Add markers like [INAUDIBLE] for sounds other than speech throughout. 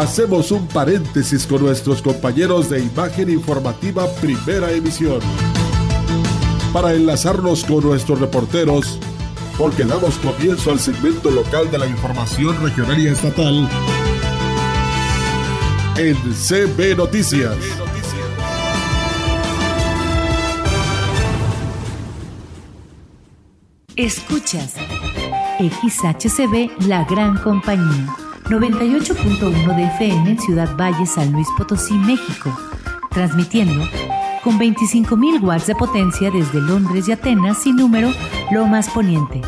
hacemos un paréntesis con nuestros compañeros de Imagen Informativa Primera Emisión para enlazarnos con nuestros reporteros porque damos comienzo al segmento local de la información regional y estatal en CB Noticias. Escuchas XHCB La Gran Compañía 98.1 de FM en Ciudad Valle, San Luis Potosí, México, transmitiendo con 25.000 watts de potencia desde Londres y Atenas sin número Lomas Poniente.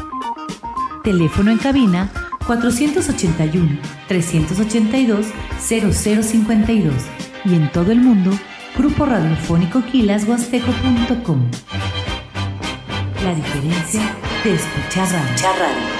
Teléfono en cabina 481-382-0052 y en todo el mundo Grupo Radiofónico Quilashuasteco.com. La diferencia de escuchar radio.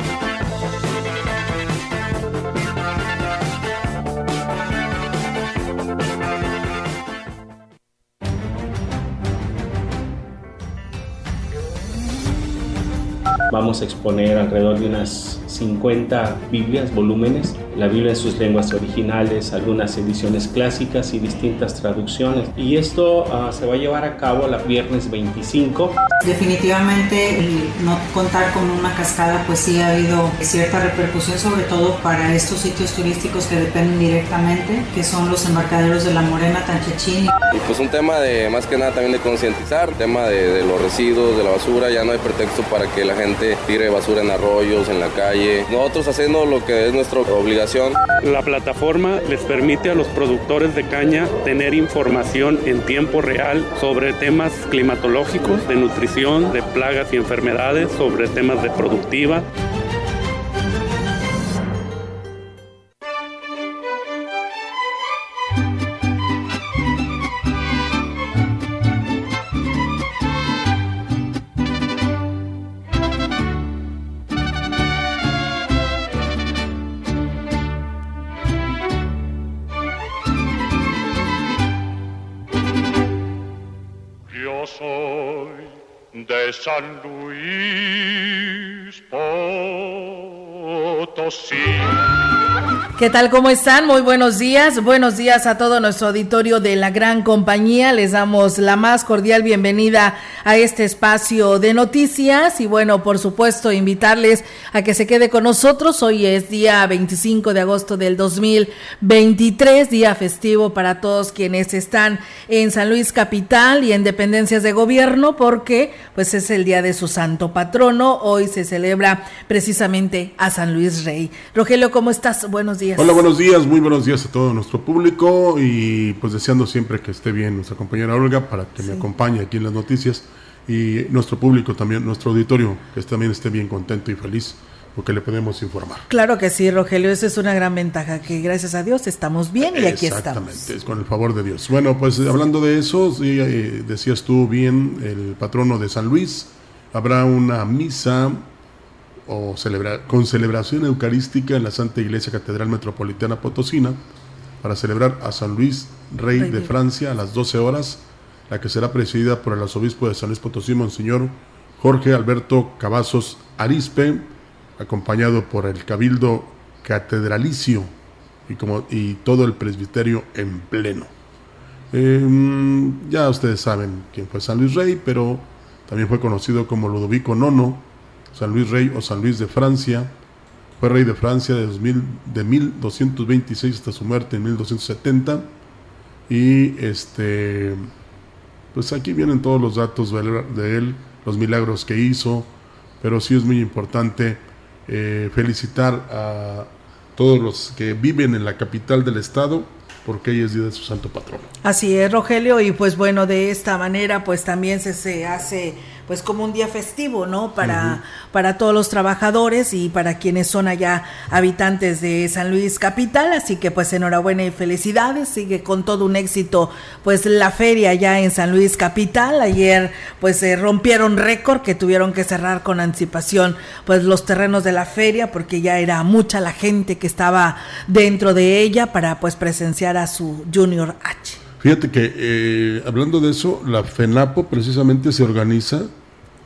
Vamos a exponer alrededor de unas 50 Biblias, volúmenes, la Biblia en sus lenguas originales, algunas ediciones clásicas y distintas traducciones. Y esto uh, se va a llevar a cabo el viernes 25. Definitivamente el no contar con una cascada pues sí ha habido cierta repercusión sobre todo para estos sitios turísticos que dependen directamente, que son los embarcaderos de la Morena, Tanchechín. Y pues un tema de más que nada también de concientizar, tema de, de los residuos, de la basura, ya no hay pretexto para que la gente tire basura en arroyos, en la calle. Nosotros haciendo lo que es nuestra obligación. La plataforma les permite a los productores de caña tener información en tiempo real sobre temas climatológicos, de nutrición, de plagas y enfermedades, sobre temas de productiva. De ¿Qué tal? ¿Cómo están? Muy buenos días. Buenos días a todo nuestro auditorio de la gran compañía. Les damos la más cordial bienvenida a este espacio de noticias y bueno, por supuesto, invitarles a que se quede con nosotros. Hoy es día 25 de agosto del 2023, día festivo para todos quienes están en San Luis Capital y en dependencias de gobierno porque pues es el día de su santo patrono. Hoy se celebra precisamente a San Luis Rey. Rogelio, ¿cómo estás? Buenos días. Hola, buenos días, muy buenos días a todo nuestro público y pues deseando siempre que esté bien nuestra compañera Olga para que me acompañe aquí en las noticias y nuestro público también, nuestro auditorio, que también esté bien contento y feliz porque le podemos informar. Claro que sí, Rogelio, esa es una gran ventaja, que gracias a Dios estamos bien y aquí estamos. Exactamente, es con el favor de Dios. Bueno, pues hablando de eso, sí, eh, decías tú bien, el patrono de San Luis, habrá una misa o celebra, con celebración eucarística en la Santa Iglesia Catedral Metropolitana Potosina para celebrar a San Luis, rey, Rey de Francia, a las 12 horas, la que será presidida por el arzobispo de San Luis Potosí, Monseñor Jorge Alberto Cavazos Arispe, acompañado por el Cabildo Catedralicio y, como, y todo el presbiterio en pleno. Eh, ya ustedes saben quién fue San Luis Rey, pero también fue conocido como Ludovico IX, San Luis Rey o San Luis de Francia. Fue rey de Francia de, 2000 de 1226 hasta su muerte en 1270. Y este, pues aquí vienen todos los datos de él, los milagros que hizo, pero sí es muy importante eh, felicitar a todos los que viven en la capital del estado porque ella es día de su santo patrono. Así es, Rogelio, y pues bueno, de esta manera pues también se, se hace pues como un día festivo, ¿no? Para, para todos los trabajadores y para quienes son allá habitantes de San Luis Capital, así que pues enhorabuena y felicidades, sigue con todo un éxito pues la feria ya en San Luis Capital, ayer pues se rompieron récord que tuvieron que cerrar con anticipación pues los terrenos de la feria porque ya era mucha la gente que estaba dentro de ella para pues presenciar a su Junior H. Fíjate que eh, hablando de eso, la FENAPO precisamente se organiza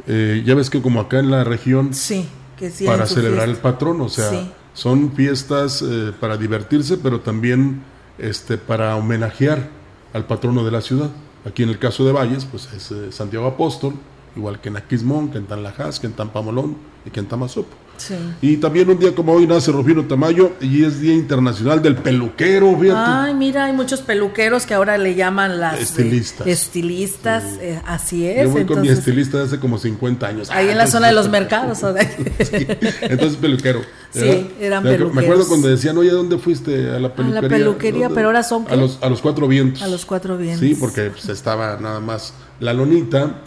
eh, ya ves que como acá en la región, sí, que para celebrar el patrón, o sea, son fiestas eh, para divertirse, pero también este, para homenajear al patrono de la ciudad. Aquí en el caso de Valles, pues es Santiago Apóstol, igual que en Aquismón, que en Tanlajas, que en Tampamolón y que en Tamazopo. Y también un día como hoy nace Rufino Tamayo y es Día Internacional del Peluquero, Ay, mira, hay muchos peluqueros que ahora le llaman las estilistas. estilistas, eh, así es. Yo voy con mi estilista de hace como 50 años. Ahí en la zona de los mercados. [LAUGHS] entonces peluquero. Sí, eran peluqueros. Me acuerdo cuando decían, oye, ¿dónde fuiste a la peluquería? A la peluquería, pero ahora son... A los, a los cuatro vientos. A los cuatro vientos. Sí, porque pues, estaba nada más la lonita,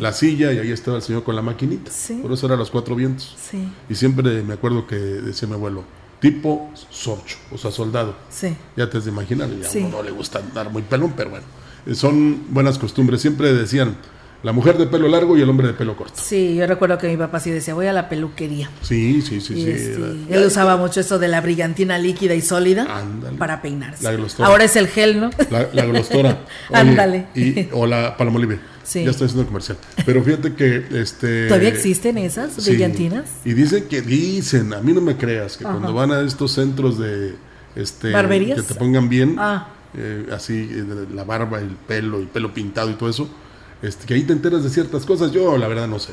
la silla y ahí estaba el señor con la maquinita. Por eso era los cuatro vientos. Y siempre me acuerdo que decía mi abuelo, tipo sorcho, o sea, soldado. Ya te has de imaginar, a uno no le gusta andar muy pelón, pero bueno, son buenas costumbres. Siempre decían, la mujer de pelo largo y el hombre de pelo corto. Sí, yo recuerdo que mi papá sí decía, voy a la peluquería. Sí, sí, sí. sí este, él usaba mucho eso de la brillantina líquida y sólida para peinarse. Ahora es el gel, ¿no? La, la glostora. [LAUGHS] Ándale. Y, o la palmolive. Sí. Ya estoy haciendo comercial. Pero fíjate que este todavía existen esas brillantinas. Y dicen que dicen, a mí no me creas, que cuando van a estos centros de este barberías que te pongan bien, ah. eh, así eh, la barba, el pelo, el pelo pintado y todo eso, este, que ahí te enteras de ciertas cosas, yo la verdad no sé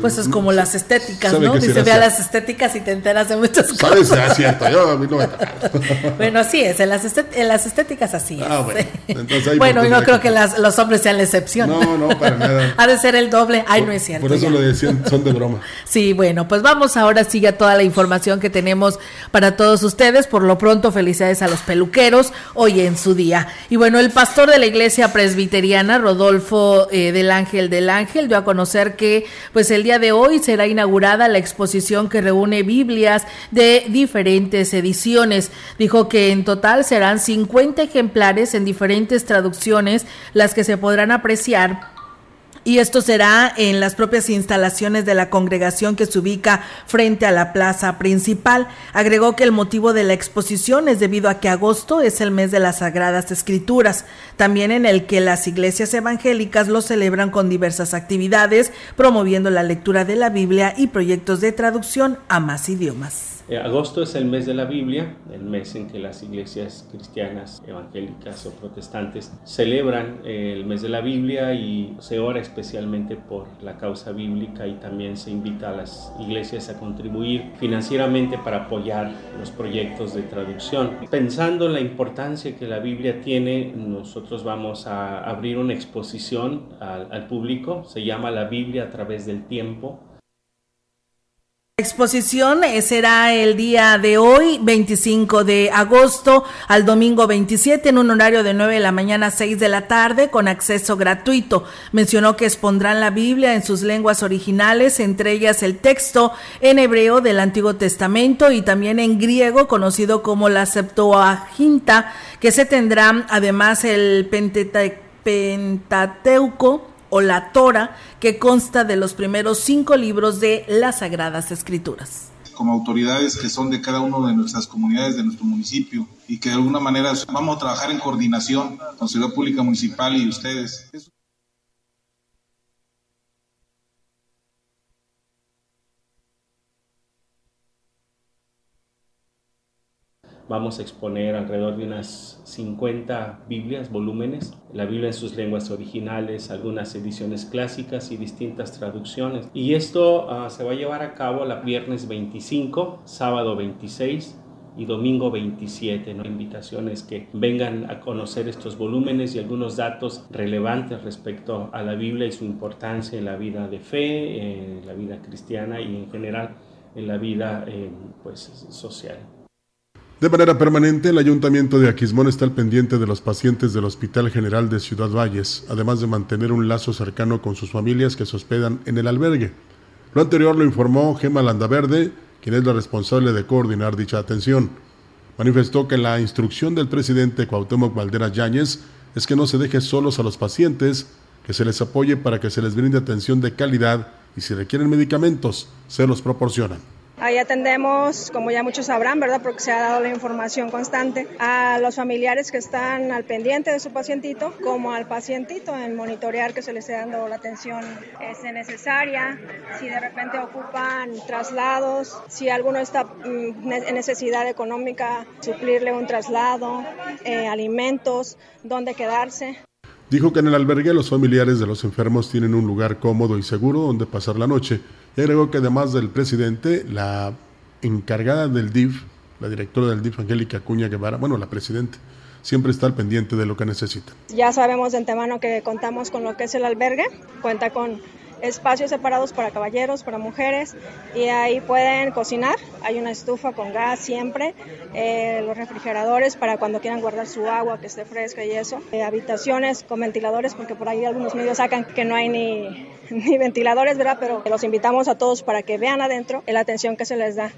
pues es como las estéticas, ¿no? Dice, ve a las estéticas y te enteras de muchas cosas. ¿Sabes? Ah, cierto, yo a mí no me [LAUGHS] Bueno, así es, en las, en las estéticas así ah, bueno. Entonces, bueno, no creo que las, los hombres sean la excepción. No, no, para [LAUGHS] nada. ha de ser el doble. Ay, no es cierto. Por eso lo decían, son de broma. [LAUGHS] sí, bueno, pues vamos ahora sí a toda la información que tenemos para todos ustedes. Por lo pronto, felicidades a los peluqueros hoy en su día. Y bueno, el pastor de la iglesia presbiteriana, Rodolfo eh, del Ángel del Ángel, dio a conocer que pues el día de hoy será inaugurada la exposición que reúne Biblias de diferentes ediciones. Dijo que en total serán 50 ejemplares en diferentes traducciones las que se podrán apreciar y esto será en las propias instalaciones de la congregación que se ubica frente a la plaza principal. Agregó que el motivo de la exposición es debido a que agosto es el mes de las Sagradas Escrituras, también en el que las iglesias evangélicas lo celebran con diversas actividades, promoviendo la lectura de la Biblia y proyectos de traducción a más idiomas. Eh, agosto es el mes de la Biblia, el mes en que las iglesias cristianas, evangélicas o protestantes celebran eh, el mes de la Biblia y se ora especialmente por la causa bíblica y también se invita a las iglesias a contribuir financieramente para apoyar los proyectos de traducción. Pensando en la importancia que la Biblia tiene, nosotros vamos a abrir una exposición al, al público, se llama La Biblia a través del tiempo exposición eh, será el día de hoy, 25 de agosto, al domingo 27, en un horario de 9 de la mañana a 6 de la tarde, con acceso gratuito. Mencionó que expondrán la Biblia en sus lenguas originales, entre ellas el texto en hebreo del Antiguo Testamento y también en griego, conocido como la Septuaginta, que se tendrá además el Pentateuco o la Torah, que consta de los primeros cinco libros de las Sagradas Escrituras. Como autoridades que son de cada una de nuestras comunidades, de nuestro municipio, y que de alguna manera vamos a trabajar en coordinación con Ciudad Pública Municipal y ustedes. Vamos a exponer alrededor de unas 50 Biblias, volúmenes, la Biblia en sus lenguas originales, algunas ediciones clásicas y distintas traducciones. Y esto ah, se va a llevar a cabo el viernes 25, sábado 26 y domingo 27. ¿no? Invitaciones que vengan a conocer estos volúmenes y algunos datos relevantes respecto a la Biblia y su importancia en la vida de fe, en la vida cristiana y en general en la vida eh, pues, social. De manera permanente, el Ayuntamiento de Aquismón está al pendiente de los pacientes del Hospital General de Ciudad Valles, además de mantener un lazo cercano con sus familias que se hospedan en el albergue. Lo anterior lo informó Gema Landaverde, quien es la responsable de coordinar dicha atención. Manifestó que la instrucción del presidente Cuauhtémoc Valderas Yáñez es que no se deje solos a los pacientes, que se les apoye para que se les brinde atención de calidad y si requieren medicamentos, se los proporcionan. Ahí atendemos, como ya muchos sabrán, ¿verdad? Porque se ha dado la información constante a los familiares que están al pendiente de su pacientito, como al pacientito en monitorear que se les esté dando la atención este, necesaria, si de repente ocupan traslados, si alguno está mm, en necesidad económica, suplirle un traslado, eh, alimentos, dónde quedarse. Dijo que en el albergue los familiares de los enfermos tienen un lugar cómodo y seguro donde pasar la noche y agregó que además del presidente, la encargada del DIF, la directora del DIF, Angélica Acuña Guevara, bueno, la presidenta, siempre está al pendiente de lo que necesita. Ya sabemos de antemano que contamos con lo que es el albergue, cuenta con espacios separados para caballeros, para mujeres, y ahí pueden cocinar. Hay una estufa con gas siempre, eh, los refrigeradores para cuando quieran guardar su agua que esté fresca y eso. Eh, habitaciones con ventiladores, porque por ahí algunos medios sacan que no hay ni, [LAUGHS] ventiladores, ¿verdad? Pero los invitamos a todos para que vean adentro la atención que se les da.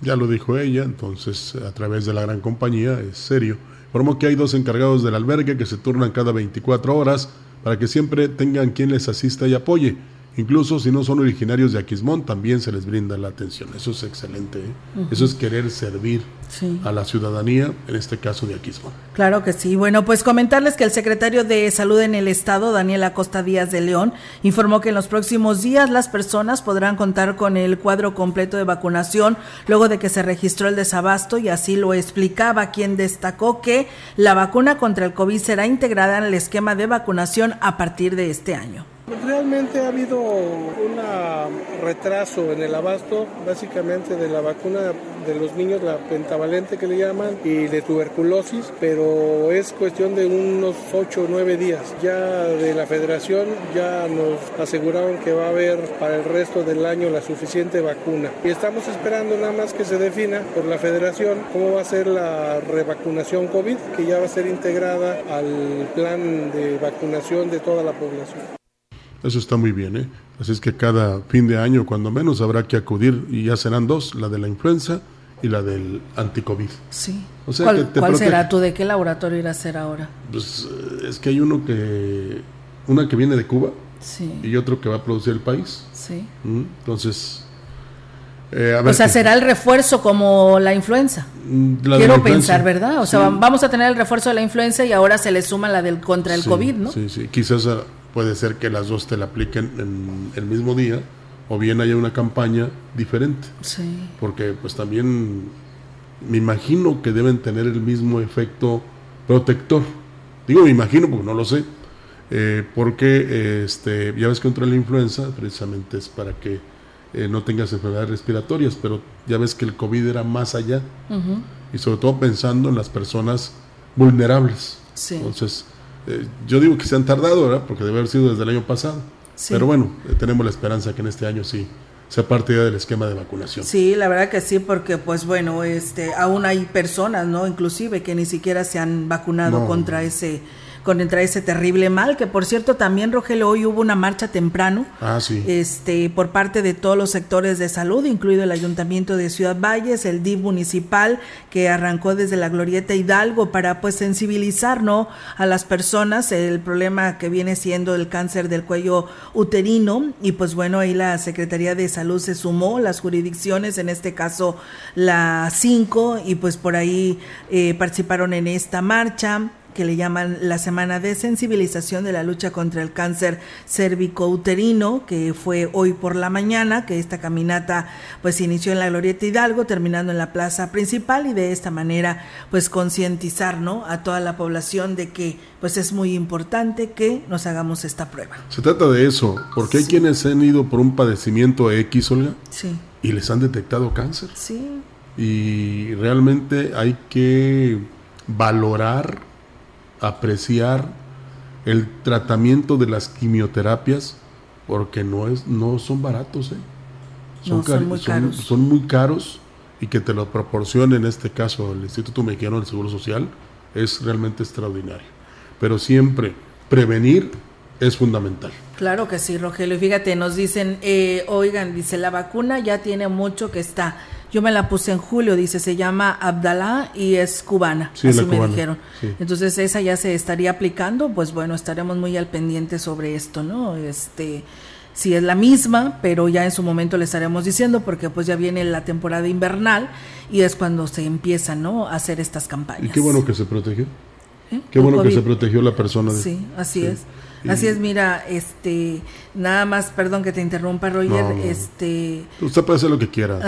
Ya lo dijo ella, entonces a través de la gran compañía, es serio. Informó que hay dos encargados del albergue que se turnan cada 24 horas para que siempre tengan quien les asista y apoye. Incluso si no son originarios de Aquismón, también se les brinda la atención. Eso es excelente. ¿eh? Eso es querer servir a la ciudadanía, en este caso de Aquismón. Claro que sí. Bueno, pues comentarles que el secretario de Salud en el Estado, Daniel Acosta Díaz de León, informó que en los próximos días las personas podrán contar con el cuadro completo de vacunación luego de que se registró el desabasto y así lo explicaba, quien destacó que la vacuna contra el COVID será integrada en el esquema de vacunación a partir de este año. Realmente ha habido un retraso en el abasto, básicamente de la vacuna de los niños, la pentavalente que le llaman, y de tuberculosis, pero es cuestión de unos 8 o 9 días. Ya de la federación ya nos aseguraron que va a haber para el resto del año la suficiente vacuna. Y estamos esperando nada más que se defina por la federación cómo va a ser la revacunación COVID, que ya va a ser integrada al plan de vacunación de toda la población. Eso está muy bien, ¿eh? Así es que cada fin de año, cuando menos, habrá que acudir y ya serán dos, la de la influenza y la del anticovid. Sí. O sea, ¿Cuál, será tú? ¿De qué laboratorio irá a ser ahora? Pues eh, es que hay uno que, una que viene de Cuba sí. y otro que va a producir el país. Sí. Mm, entonces, eh, o sea, será el refuerzo como la influenza. Mm, Quiero pensar, ¿verdad? O sea, vamos a tener el refuerzo de la influenza y ahora se le suma la del contra el COVID, ¿no? Sí, sí. Quizás puede ser que las dos te la apliquen en el mismo día o bien haya una campaña diferente. Sí. Porque pues también me imagino que deben tener el mismo efecto protector. Digo, me imagino porque no lo sé. Eh, porque este, ya ves que contra la influenza precisamente es para que eh, no tengas enfermedades respiratorias, pero ya ves que el COVID era más allá. Y sobre todo pensando en las personas vulnerables. Sí. Entonces, eh, yo digo que se han tardado, ¿verdad? Porque debe haber sido desde el año pasado. Pero bueno, eh, tenemos la esperanza que en este año sí sea parte ya del esquema de vacunación. Sí, la verdad que sí, porque pues bueno, este, aún hay personas, ¿no? Inclusive que ni siquiera se han vacunado contra ese contra ese terrible mal, que por cierto también Rogelio hoy hubo una marcha temprano ah, este por parte de todos los sectores de salud, incluido el Ayuntamiento de Ciudad Valles, el DIV municipal que arrancó desde la Glorieta Hidalgo para pues sensibilizar ¿no? a las personas el problema que viene siendo el cáncer del cuello uterino y pues bueno, ahí la Secretaría de Salud se sumó, las jurisdicciones, en este caso la 5 y pues por ahí eh, participaron en esta marcha que le llaman la Semana de Sensibilización de la Lucha contra el Cáncer Cérvico-Uterino, que fue hoy por la mañana, que esta caminata pues inició en la Glorieta Hidalgo, terminando en la plaza principal y de esta manera pues concientizar ¿no? a toda la población de que pues es muy importante que nos hagamos esta prueba. Se trata de eso, porque hay quienes han ido por un padecimiento X, Olga, sí. y les han detectado cáncer. Sí. Y realmente hay que valorar apreciar el tratamiento de las quimioterapias porque no es no son baratos ¿eh? son, muy caros. son, muy caros y que te lo proporcione en este caso el Instituto Mexicano del Seguro Social es realmente extraordinario. Pero siempre prevenir es fundamental. Claro que sí, Rogelio. Fíjate, nos dicen, eh, oigan, dice, la vacuna ya tiene mucho que está. Yo me la puse en julio, dice, se llama Abdalá y es cubana, así me dijeron. Entonces esa ya se estaría aplicando, pues bueno, estaremos muy al pendiente sobre esto, ¿no? Este, si es la misma, pero ya en su momento le estaremos diciendo porque pues ya viene la temporada invernal y es cuando se empiezan, ¿no? A hacer estas campañas. Y qué bueno que se protegió. ¿Eh? Qué bueno que se protegió la persona. sí, así es. Así es, mira, este, nada más, perdón que te interrumpa, Roger, este... Usted puede hacer lo que quiera,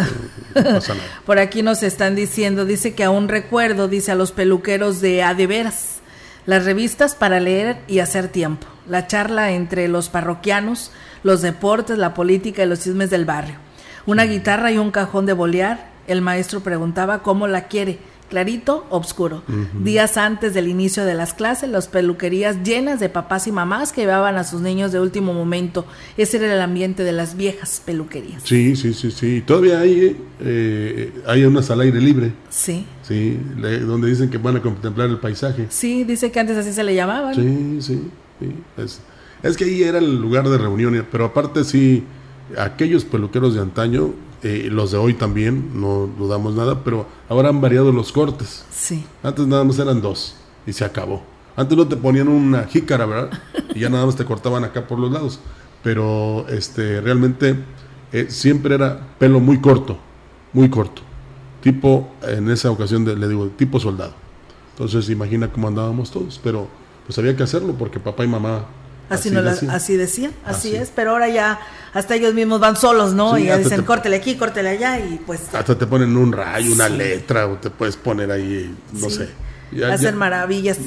no [LAUGHS] pasa nada. Por aquí nos están diciendo, dice que aún recuerdo, dice a los peluqueros de Adeveras, las revistas para leer y hacer tiempo, la charla entre los parroquianos, los deportes, la política y los chismes del barrio. Una guitarra y un cajón de bolear, el maestro preguntaba cómo la quiere, clarito, obscuro. Días antes del inicio de las clases, las peluquerías llenas de papás y mamás que llevaban a sus niños de último momento. Ese era el ambiente de las viejas peluquerías. Sí, sí, sí, sí. Todavía hay, eh, hay unas al aire libre. Sí. Sí, donde dicen que van a contemplar el paisaje. Sí, dice que antes así se le llamaban. Sí, sí, Es, es que ahí era el lugar de reunión, pero aparte sí, aquellos peluqueros de antaño eh, los de hoy también, no dudamos nada, pero ahora han variado los cortes. Sí. Antes nada más eran dos y se acabó. Antes no te ponían una jícara, ¿verdad? [LAUGHS] Y ya nada más te cortaban acá por los lados. Pero este realmente eh, siempre era pelo muy corto, muy corto. Tipo, en esa ocasión le digo, tipo soldado. Entonces imagina cómo andábamos todos, pero pues había que hacerlo porque papá y mamá Así, no así decían, así, es, pero ahora ya hasta ellos mismos van solos, ¿no? y ya dicen, córtele aquí, córtele allá y pues... Hasta te ponen un rayo, una letra, o te puedes poner ahí, no sé. Hacen maravillas.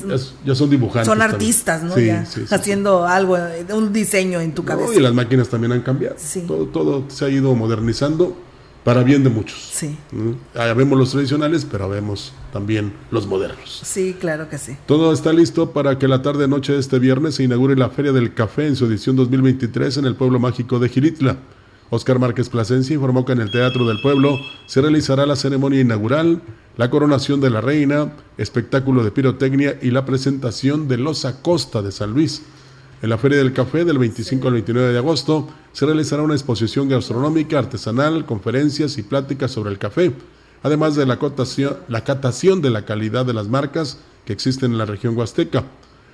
Ya, son dibujantes. Son artistas, ¿no? ya, haciendo algo, un diseño en tu cabeza. y las máquinas también han cambiado. Todo, todo se ha ido modernizando para bien de muchos. Sí. ¿Mm? vemos los tradicionales, pero vemos también los modernos. Sí, claro que sí. Todo está listo para que la tarde-noche de este viernes se inaugure la Feria del Café en su edición 2023 en el pueblo mágico de Giritla. Oscar Márquez Plasencia informó que en el Teatro del Pueblo se realizará la ceremonia inaugural, la coronación de la reina, espectáculo de pirotecnia y la presentación de los Acosta de San Luis. En la Feria del Café del 25 al 29 de agosto se realizará una exposición gastronómica, artesanal, conferencias y pláticas sobre el café, además de la, la catación de la calidad de las marcas que existen en la región huasteca.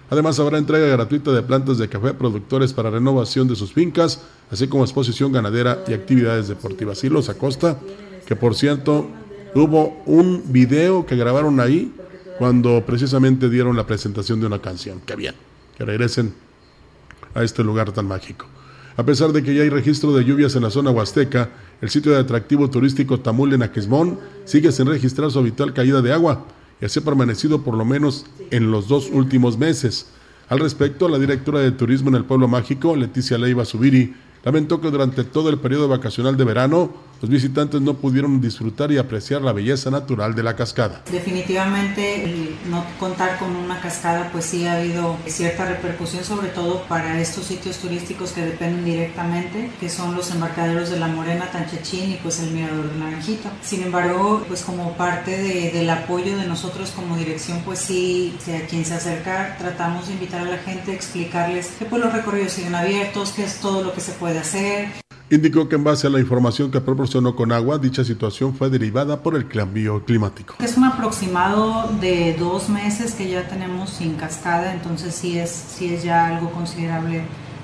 Además habrá entrega gratuita de plantas de café productores para renovación de sus fincas, así como exposición ganadera y actividades deportivas. Y los Acosta, que por cierto hubo un video que grabaron ahí cuando precisamente dieron la presentación de una canción. Qué bien, que regresen a este lugar tan mágico. A pesar de que ya hay registro de lluvias en la zona huasteca, el sitio de atractivo turístico Tamul en Aquismón sigue sin registrar su habitual caída de agua y así ha permanecido por lo menos en los dos últimos meses. Al respecto, la directora de turismo en el pueblo mágico, Leticia Leiva Subiri, lamentó que durante todo el periodo vacacional de verano los visitantes no pudieron disfrutar y apreciar la belleza natural de la cascada. Definitivamente el no contar con una cascada pues sí ha habido cierta repercusión sobre todo para estos sitios turísticos que dependen directamente, que son los embarcaderos de La Morena, Tanchechín y pues el Mirador de Naranjito. Sin embargo, pues como parte del apoyo de nosotros como dirección pues sí, a quien se acerca tratamos de invitar a la gente explicarles que pues los recorridos siguen abiertos, que es todo lo que se puede hacer. Indicó que en base a la información que proporcionó con agua, dicha situación fue derivada por el cambio climático. Es un aproximado de dos meses que ya tenemos sin cascada, entonces sí es, sí es ya algo considerable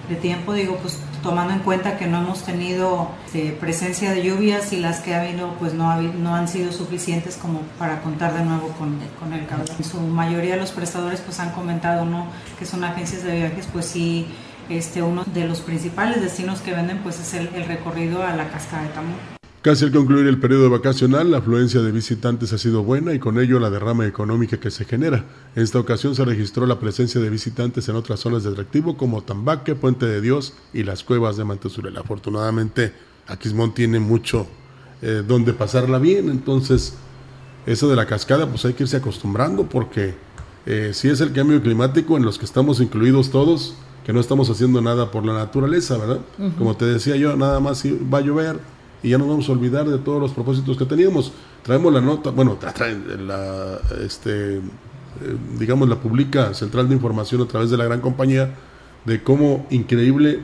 de tiempo, digo, pues tomando en cuenta que no hemos tenido eh, presencia de lluvias y las que ha habido pues no, no han sido suficientes como para contar de nuevo con, con el caudal. En su mayoría de los prestadores pues han comentado ¿no? que son agencias de viajes, pues sí este, uno de los principales destinos que venden pues es el, recorrido a la cascada de Tamul. Casi al concluir el periodo vacacional, la afluencia de visitantes ha sido buena y con ello la derrama económica que se genera. En esta ocasión se registró la presencia de visitantes en otras zonas de atractivo como Tambaque, Puente de Dios y las cuevas de Mantesurela. Afortunadamente, Aquismón tiene mucho eh, donde pasarla bien, entonces eso de la cascada pues hay que irse acostumbrando porque eh, si es el cambio climático en los que estamos incluidos todos, que no estamos haciendo nada por la naturaleza, ¿verdad? Como te decía yo, nada más va a llover y ya nos vamos a olvidar de todos los propósitos que teníamos. Traemos la nota, bueno, traen la, este, eh, digamos, la publica Central de Información a través de la gran compañía de cómo increíble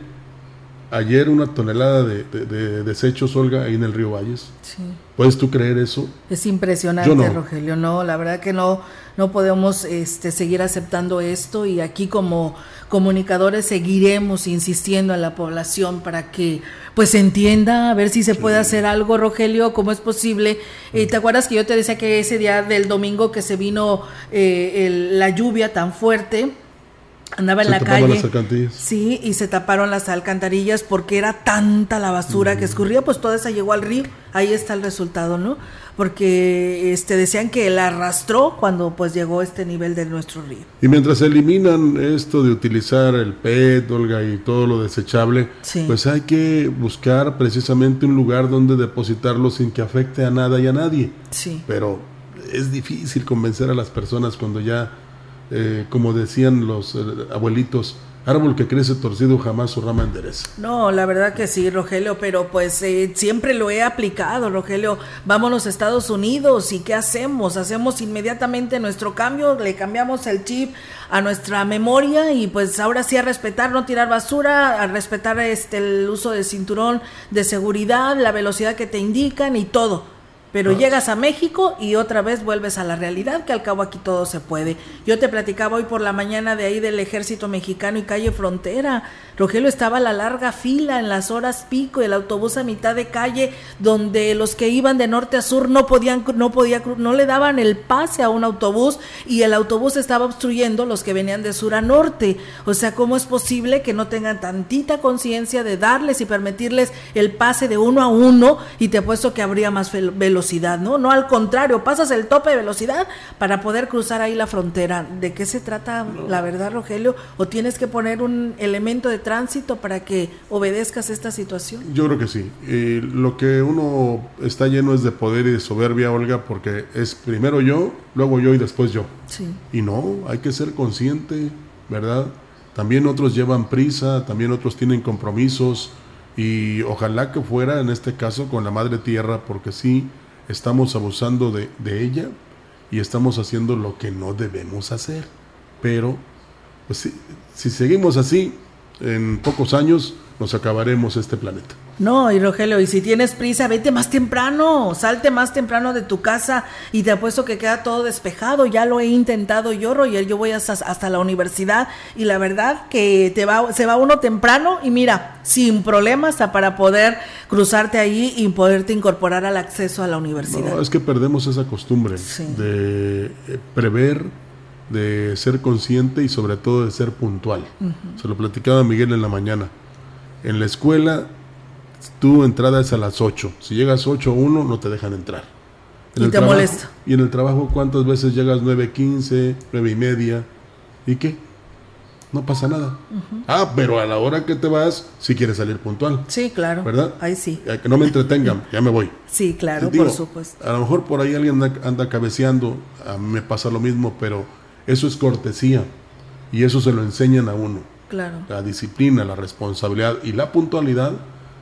ayer una tonelada de, desechos, Olga, ahí en el río Valles. Sí. ¿Puedes tú creer eso? Es impresionante, Rogelio. No, la verdad que no, no podemos este, seguir aceptando esto y aquí como comunicadores seguiremos insistiendo a la población para que pues entienda, a ver si se puede hacer algo, Rogelio, cómo es posible. Eh, ¿Te acuerdas que yo te decía que ese día del domingo que se vino eh, la lluvia tan fuerte? Andaba en la calle. Sí, y se taparon las alcantarillas porque era tanta la basura que escurría, pues toda esa llegó al río. Ahí está el resultado, ¿no? Porque este decían que la arrastró cuando pues llegó este nivel de nuestro río. Y mientras eliminan esto de utilizar el PET, Olga, y todo lo desechable, pues hay que buscar precisamente un lugar donde depositarlo sin que afecte a nada y a nadie. Sí. Pero es difícil convencer a las personas cuando ya eh, como decían los eh, abuelitos, árbol que crece torcido jamás su rama endereza. No, la verdad que sí, Rogelio, pero pues eh, siempre lo he aplicado, Rogelio. Vámonos a Estados Unidos y ¿qué hacemos? Hacemos inmediatamente nuestro cambio, le cambiamos el chip a nuestra memoria y pues ahora sí a respetar, no tirar basura, a respetar este el uso del cinturón de seguridad, la velocidad que te indican y todo pero llegas a México y otra vez vuelves a la realidad, que al cabo aquí todo se puede. Yo te platicaba hoy por la mañana de ahí del ejército mexicano y calle frontera. Rogelio estaba la larga fila en las horas pico, el autobús a mitad de calle, donde los que iban de norte a sur no podían, no podía, no le daban el pase a un autobús y el autobús estaba obstruyendo los que venían de sur a norte. O sea, ¿cómo es posible que no tengan tantita conciencia de darles y permitirles el pase de uno a uno? Y te apuesto que habría más velocidad, ¿no? No al contrario, pasas el tope de velocidad para poder cruzar ahí la frontera. ¿De qué se trata, la verdad, Rogelio? ¿O tienes que poner un elemento de tránsito para que obedezcas esta situación? Yo creo que sí. lo que uno está lleno es de poder y de soberbia, Olga, porque es primero yo, luego yo y después yo. Sí. Y no, hay que ser consciente, ¿verdad? También otros llevan prisa, también otros tienen compromisos y ojalá que fuera en este caso con la Madre Tierra, porque sí estamos abusando de, de ella y estamos haciendo lo que no debemos hacer. Pero, pues si, si seguimos así, en pocos años nos acabaremos este planeta. No, y Rogelio, y si tienes prisa, vete más temprano, salte más temprano de tu casa y te apuesto que queda todo despejado. Ya lo he intentado yo, Roger, yo voy hasta, hasta la universidad y la verdad que te va, se va uno temprano y mira, sin problemas para poder cruzarte ahí y poderte incorporar al acceso a la universidad. No, es que perdemos esa costumbre de eh, prever de ser consciente y sobre todo de ser puntual. Se lo platicaba Miguel en la mañana. En la escuela, tu entrada es a las 8. Si llegas 8 o 1, no te dejan entrar. y te molesta. Y en el trabajo, ¿cuántas veces llegas 9.15, 9 y media? ¿Y qué? No pasa nada. Ah, pero a la hora que te vas, si quieres salir puntual. Sí, claro. ¿Verdad? Ahí sí. Que no me entretengan, [LAUGHS] ya me voy. Sí, claro, por supuesto. A lo mejor por ahí alguien anda, anda cabeceando, a mí me pasa lo mismo, pero eso es cortesía y eso se lo enseñan a uno. Claro. La disciplina, la responsabilidad y la puntualidad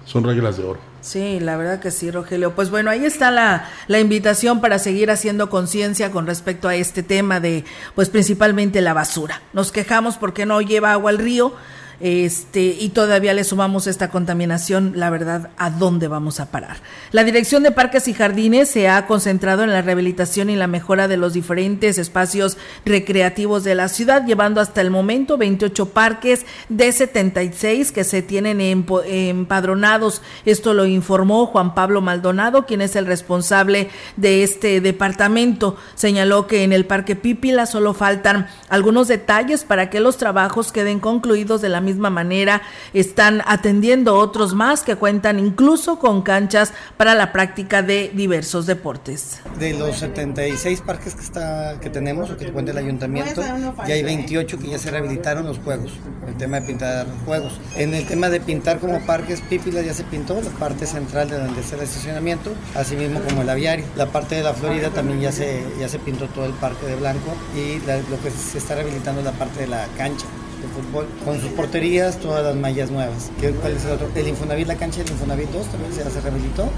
son reglas de oro. Sí, la verdad que sí, Rogelio. Pues bueno, ahí está la, la invitación para seguir haciendo conciencia con respecto a este tema de, pues principalmente la basura. Nos quejamos porque no lleva agua al río, este, y todavía le sumamos esta contaminación, la verdad, ¿a dónde vamos a parar? La Dirección de Parques y Jardines se ha concentrado en la rehabilitación y la mejora de los diferentes espacios recreativos de la ciudad, llevando hasta el momento 28 parques de 76 que se tienen empadronados. Esto lo informó Juan Pablo Maldonado, quien es el responsable de este departamento. Señaló que en el Parque Pípila solo faltan algunos detalles para que los trabajos queden concluidos de la misma manera están atendiendo otros más que cuentan incluso con canchas para la práctica de diversos deportes. De los 76 parques que está que tenemos o que cuenta el ayuntamiento, ya hay 28 que ya se rehabilitaron los juegos, el tema de pintar juegos. En el tema de pintar como parques, Pípila ya se pintó, la parte central de donde está el estacionamiento, así mismo como el aviario. La parte de la Florida también ya se, ya se pintó todo el parque de blanco y lo que se está rehabilitando es la parte de la cancha de fútbol, con sus porterías, todas las mallas nuevas. ¿Cuál es el otro? El Infonavit, la cancha del Infonavit 2 también se, se rehabilitó.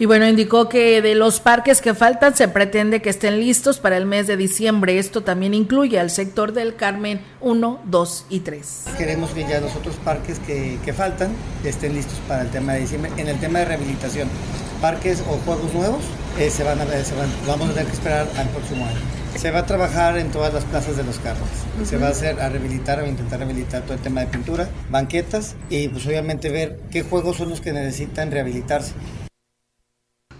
Y bueno, indicó que de los parques que faltan se pretende que estén listos para el mes de diciembre. Esto también incluye al sector del Carmen 1, 2 y 3. Queremos que ya los otros parques que, que faltan estén listos para el tema de diciembre. En el tema de rehabilitación, parques o juegos nuevos, eh, se van a, se van, vamos a tener que esperar al próximo año. Se va a trabajar en todas las plazas de los carros. Se va a hacer a rehabilitar o intentar rehabilitar todo el tema de pintura, banquetas y pues obviamente ver qué juegos son los que necesitan rehabilitarse.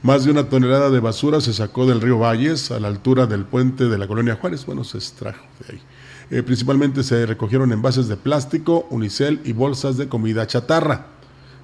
Más de una tonelada de basura se sacó del río Valles a la altura del puente de la colonia Juárez. Bueno, se extrajo de ahí. Eh, principalmente se recogieron envases de plástico, unicel y bolsas de comida chatarra.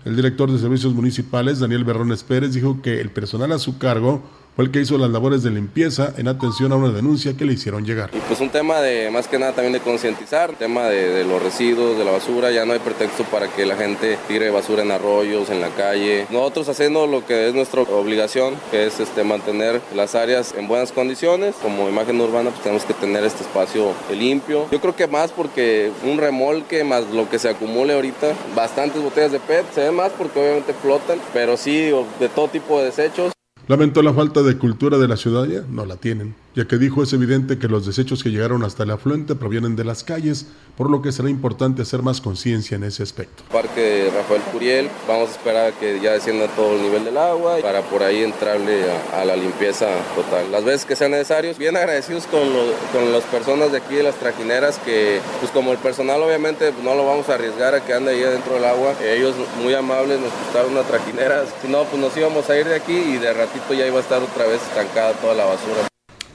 El director de servicios municipales, Daniel Berrones Pérez, dijo que el personal a su cargo fue el que hizo las labores de limpieza en atención a una denuncia que le hicieron llegar. Y pues un tema de, más que nada también de concientizar, tema de, de, los residuos, de la basura, ya no hay pretexto para que la gente tire basura en arroyos, en la calle. Nosotros haciendo lo que es nuestra obligación, que es este, mantener las áreas en buenas condiciones, como imagen urbana pues tenemos que tener este espacio limpio. Yo creo que más porque un remolque más lo que se acumule ahorita, bastantes botellas de PET, se ve más porque obviamente flotan, pero sí de todo tipo de desechos. Lamentó la falta de cultura de la ciudadanía, no la tienen, ya que dijo es evidente que los desechos que llegaron hasta el afluente provienen de las calles, por lo que será importante hacer más conciencia en ese aspecto. Parque Rafael Curiel, vamos a esperar que ya descienda todo el nivel del agua para por ahí entrarle a, la limpieza total. Las veces que sean necesarios, bien agradecidos con, con las personas de aquí de las trajineras que, pues como el personal obviamente pues no lo vamos a arriesgar a que ande ahí dentro del agua, ellos muy amables nos prestaron una trajinera, si no pues nos íbamos a ir de aquí y de ratito ya iba a estar otra vez estancada toda la basura.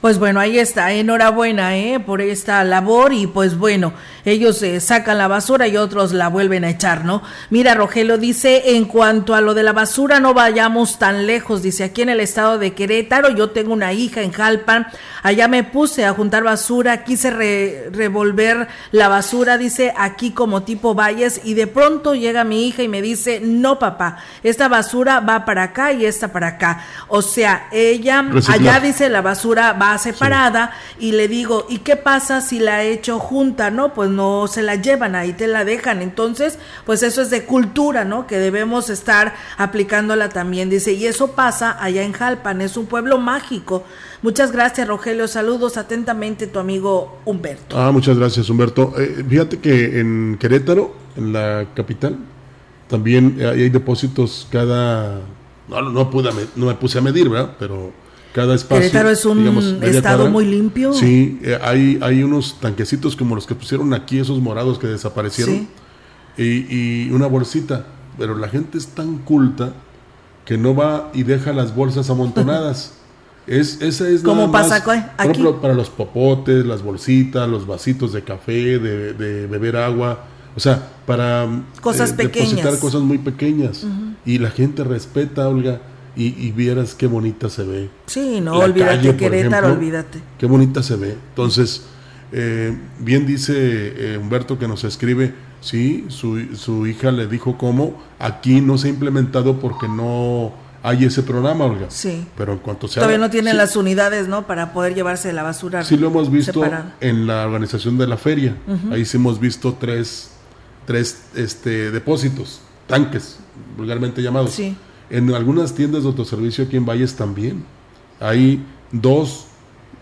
Pues bueno, ahí está, enhorabuena ¿eh? por esta labor y pues bueno, ellos eh, sacan la basura y otros la vuelven a echar, ¿no? Mira, Rogelio dice, en cuanto a lo de la basura, no vayamos tan lejos, dice, aquí en el estado de Querétaro, yo tengo una hija en Jalpan, allá me puse a juntar basura, quise re revolver la basura, dice, aquí como tipo valles y de pronto llega mi hija y me dice, no papá, esta basura va para acá y esta para acá. O sea, ella, Reciclar. allá dice, la basura va separada sí. y le digo, ¿y qué pasa si la echo junta? No, pues no se la llevan, ahí te la dejan. Entonces, pues eso es de cultura, ¿no? Que debemos estar aplicándola también. Dice, y eso pasa allá en Jalpan, es un pueblo mágico. Muchas gracias, Rogelio. Saludos atentamente, tu amigo Humberto. Ah, muchas gracias, Humberto. Eh, fíjate que en Querétaro, en la capital, también hay depósitos cada... No, no, pude, no me puse a medir, ¿verdad? Pero cada espacio. Querétaro es un digamos, estado cuadra. muy limpio. Sí, eh, hay, hay unos tanquecitos como los que pusieron aquí, esos morados que desaparecieron, sí. y, y, una bolsita. Pero la gente es tan culta que no va y deja las bolsas amontonadas. [LAUGHS] es, esa es ¿Cómo pasa más, aquí? Por ejemplo, para los popotes, las bolsitas, los vasitos de café, de, de beber agua. O sea, para cosas eh, pequeñas. depositar cosas muy pequeñas. Uh -huh. Y la gente respeta, Olga y, y, vieras qué bonita se ve. Sí, no, la olvídate, calle, Querétaro, ejemplo, olvídate. Qué bonita se ve. Entonces, eh, bien dice eh, Humberto que nos escribe, sí, su, su hija le dijo cómo, aquí no se ha implementado porque no hay ese programa, Olga. Sí. Pero en cuanto se Todavía no tienen sí. las unidades, ¿no? Para poder llevarse la basura. Sí, lo hemos visto separada. en la organización de la feria. Uh -huh. Ahí sí hemos visto tres, tres este, depósitos, tanques, vulgarmente llamados. Sí en algunas tiendas de autoservicio aquí en Valles también. Hay dos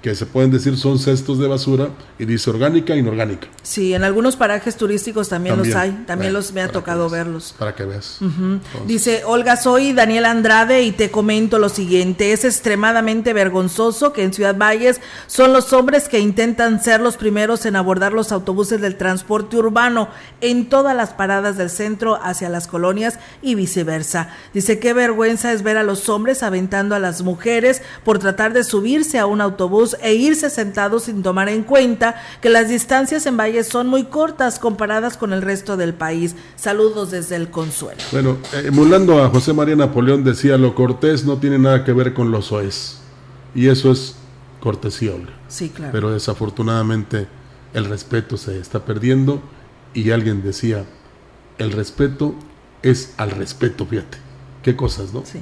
que se pueden decir son cestos de basura y dice orgánica e inorgánica. Sí, en algunos parajes turísticos también, también. los hay, también los me ha tocado verlos. Para que veas. Uh -huh. Dice, Olga, soy Daniel Andrade y te comento lo siguiente, es extremadamente vergonzoso que en Ciudad Valles son los hombres que intentan ser los primeros en abordar los autobuses del transporte urbano en todas las paradas del centro hacia las colonias y viceversa. Dice, qué vergüenza es ver a los hombres aventando a las mujeres por tratar de subirse a un autobús e irse sentados sin tomar en cuenta que las distancias en Valles son muy cortas comparadas con el resto del país. Saludos desde el Consuelo. Bueno, eh, emulando a José María Napoleón decía, lo cortés no tiene nada que ver con lo soez. Y eso es cortesía, Olga. Sí, claro. Pero desafortunadamente el respeto se está perdiendo y alguien decía, el respeto es al respeto, fíjate. Qué cosas, ¿no? Sí.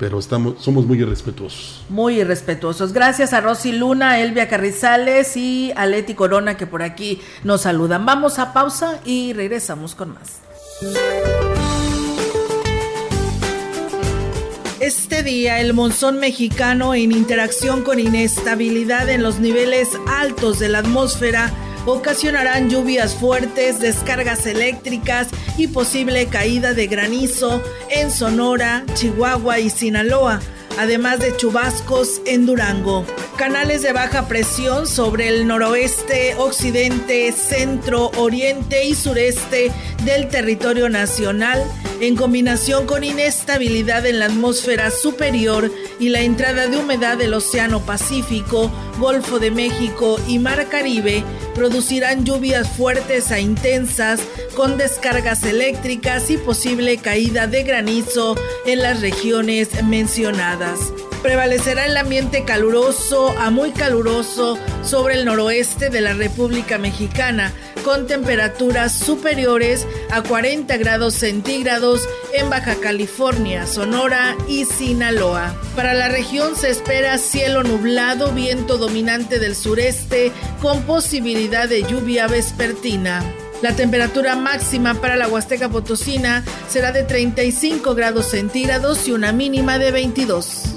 Pero estamos, somos muy irrespetuosos. Muy irrespetuosos. Gracias a Rosy Luna, Elvia Carrizales y a Leti Corona que por aquí nos saludan. Vamos a pausa y regresamos con más. Este día el monzón mexicano en interacción con inestabilidad en los niveles altos de la atmósfera ocasionarán lluvias fuertes, descargas eléctricas y posible caída de granizo en Sonora, Chihuahua y Sinaloa además de chubascos en Durango. Canales de baja presión sobre el noroeste, occidente, centro, oriente y sureste del territorio nacional, en combinación con inestabilidad en la atmósfera superior y la entrada de humedad del Océano Pacífico, Golfo de México y Mar Caribe, producirán lluvias fuertes e intensas con descargas eléctricas y posible caída de granizo en las regiones mencionadas. Prevalecerá el ambiente caluroso a muy caluroso sobre el noroeste de la República Mexicana, con temperaturas superiores a 40 grados centígrados en Baja California, Sonora y Sinaloa. Para la región se espera cielo nublado, viento dominante del sureste, con posibilidad de lluvia vespertina. La temperatura máxima para la Huasteca Potosina será de 35 grados centígrados y una mínima de 22.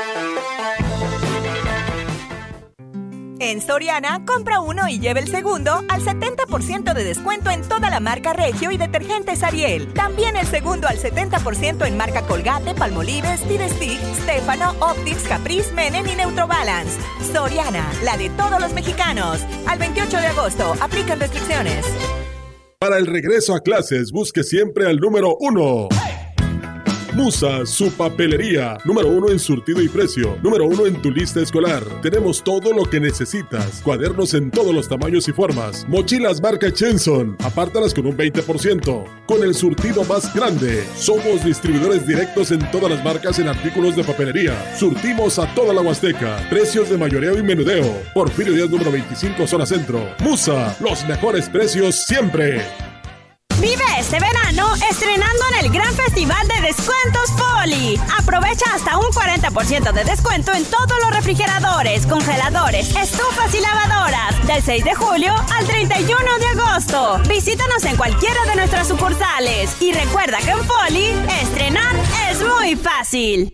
En Soriana, compra uno y lleve el segundo al 70% de descuento en toda la marca Regio y detergentes Ariel. También el segundo al 70% en marca Colgate, Palmolive, Stick, Stefano, Optics, Caprice, Menen y Neutrobalance. Soriana, la de todos los mexicanos. Al 28 de agosto, aplican restricciones. Para el regreso a clases, busque siempre al número uno. Musa, su papelería. Número uno en surtido y precio. Número uno en tu lista escolar. Tenemos todo lo que necesitas. Cuadernos en todos los tamaños y formas. Mochilas marca Chenson. Apártalas con un 20%. Con el surtido más grande. Somos distribuidores directos en todas las marcas en artículos de papelería. Surtimos a toda la Huasteca. Precios de mayoreo y menudeo. Porfirio Díaz número 25, zona centro. Musa, los mejores precios siempre. Vive este verano estrenando en el gran festival de descuentos Poli. Aprovecha hasta un 40% de descuento en todos los refrigeradores, congeladores, estufas y lavadoras. Del 6 de julio al 31 de agosto. Visítanos en cualquiera de nuestras sucursales. Y recuerda que en Poli, estrenar es muy fácil.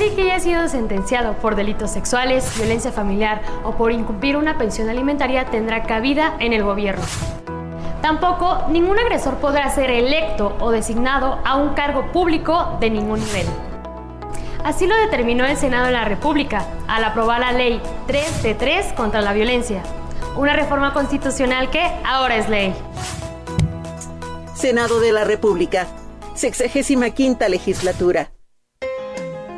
Nadie que haya sido sentenciado por delitos sexuales, violencia familiar o por incumplir una pensión alimentaria tendrá cabida en el gobierno. Tampoco ningún agresor podrá ser electo o designado a un cargo público de ningún nivel. Así lo determinó el Senado de la República al aprobar la Ley 3 de 3 contra la violencia, una reforma constitucional que ahora es ley. Senado de la República, 65 legislatura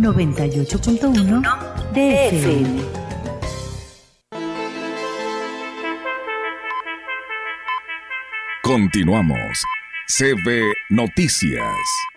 98.1 DFM. Continuamos. CB Noticias.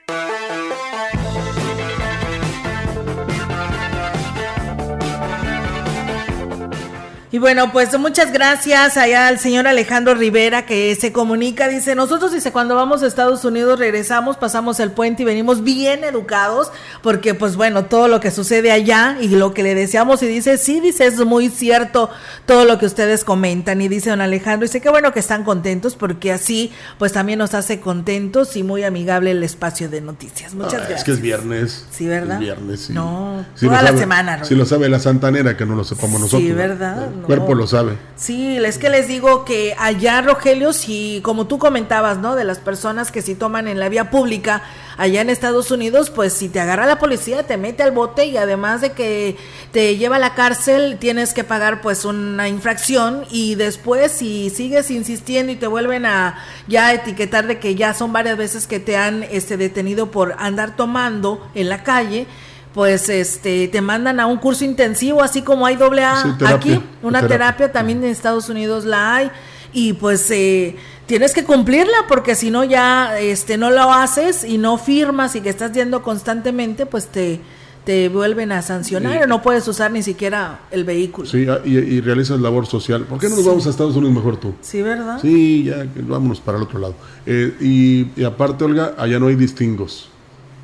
Y bueno, pues muchas gracias allá al señor Alejandro Rivera que se comunica, dice, nosotros dice, cuando vamos a Estados Unidos regresamos, pasamos el puente y venimos bien educados, porque pues bueno, todo lo que sucede allá y lo que le deseamos y dice, sí, dice, es muy cierto todo lo que ustedes comentan y dice don Alejandro, dice, qué bueno que están contentos porque así pues también nos hace contentos y muy amigable el espacio de noticias. Muchas gracias. Es que es viernes. Sí, ¿verdad? Es viernes, sí. No, Sí toda la sabe- semana. Si lo sabe la santanera, que no lo sepamos nosotros. Sí, ¿verdad? El cuerpo lo sabe. Sí, es que les digo que allá, Rogelio, si como tú comentabas, ¿no? De las personas que si toman en la vía pública allá en Estados Unidos, pues si te agarra la policía, te mete al bote y además de que te lleva a la cárcel, tienes que pagar pues una infracción y después si sigues insistiendo y te vuelven a ya etiquetar de que ya son varias veces que te han este detenido por andar tomando en la calle, pues este te mandan a un curso intensivo, así como hay doble A Sí, terapia, aquí, una terapia. terapia también en Estados Unidos la hay y pues eh, tienes que cumplirla porque si no ya este no lo haces y no firmas y que estás yendo constantemente, pues te te vuelven a sancionar o no puedes usar ni siquiera el vehículo. Sí, ah, y, y realizas labor social. ¿Por qué no nos Sí. vamos a Estados Unidos mejor tú? Sí, ¿verdad? Sí, ya, vámonos para el otro lado. Eh, y, y aparte, Olga, allá no hay distingos.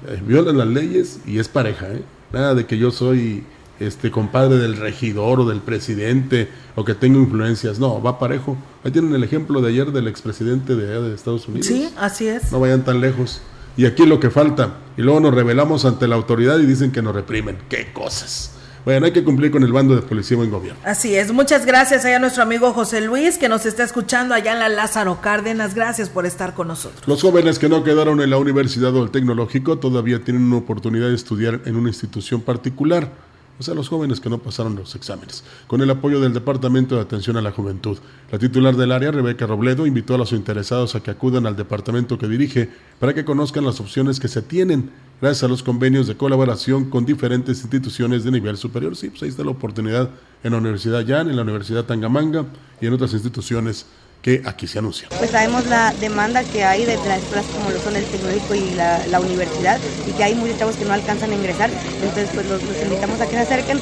Eh, violan las leyes y es pareja, ¿eh? Nada de que yo soy este compadre del regidor o del presidente o que tengo influencias. No, va parejo. Ahí tienen el ejemplo de ayer del expresidente de de Estados Unidos. Sí, así es. No vayan tan lejos. Y aquí lo que falta. Y luego nos revelamos ante la autoridad y dicen que nos reprimen. ¡Qué cosas! Bueno, hay que cumplir con el bando de policía y buen gobierno. Así es. Muchas gracias allá a nuestro amigo José Luis que nos está escuchando allá en la Lázaro Cárdenas. Gracias por estar con nosotros. Los jóvenes que no quedaron en la universidad o el tecnológico todavía tienen una oportunidad de estudiar en una institución particular. O sea, los jóvenes que no pasaron los exámenes. Con el apoyo del Departamento de Atención a la Juventud. La titular del área, Rebeca Robledo, invitó a los interesados a que acudan al departamento que dirige para que conozcan las opciones que se tienen gracias a los convenios de colaboración con diferentes instituciones de nivel superior. Sí, pues ahí está la oportunidad en la Universidad Yan, en la Universidad Tangamanga y en otras instituciones que aquí se anuncian. Pues sabemos la demanda que hay de las escuelas como lo son el tecnológico y la, universidad y que hay muchos chavos que no alcanzan a ingresar, entonces pues los, invitamos a que se acerquen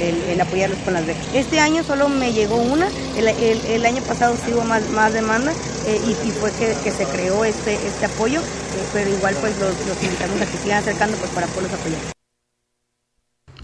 el, el- apoyarlos con las becas. Este año solo me llegó una, el, año pasado sí hubo más, demanda eh, y, y fue que, que se creó este, este apoyo, eh, pero igual pues los, los invitamos a que sigan acercando pues para poderlos apoyar.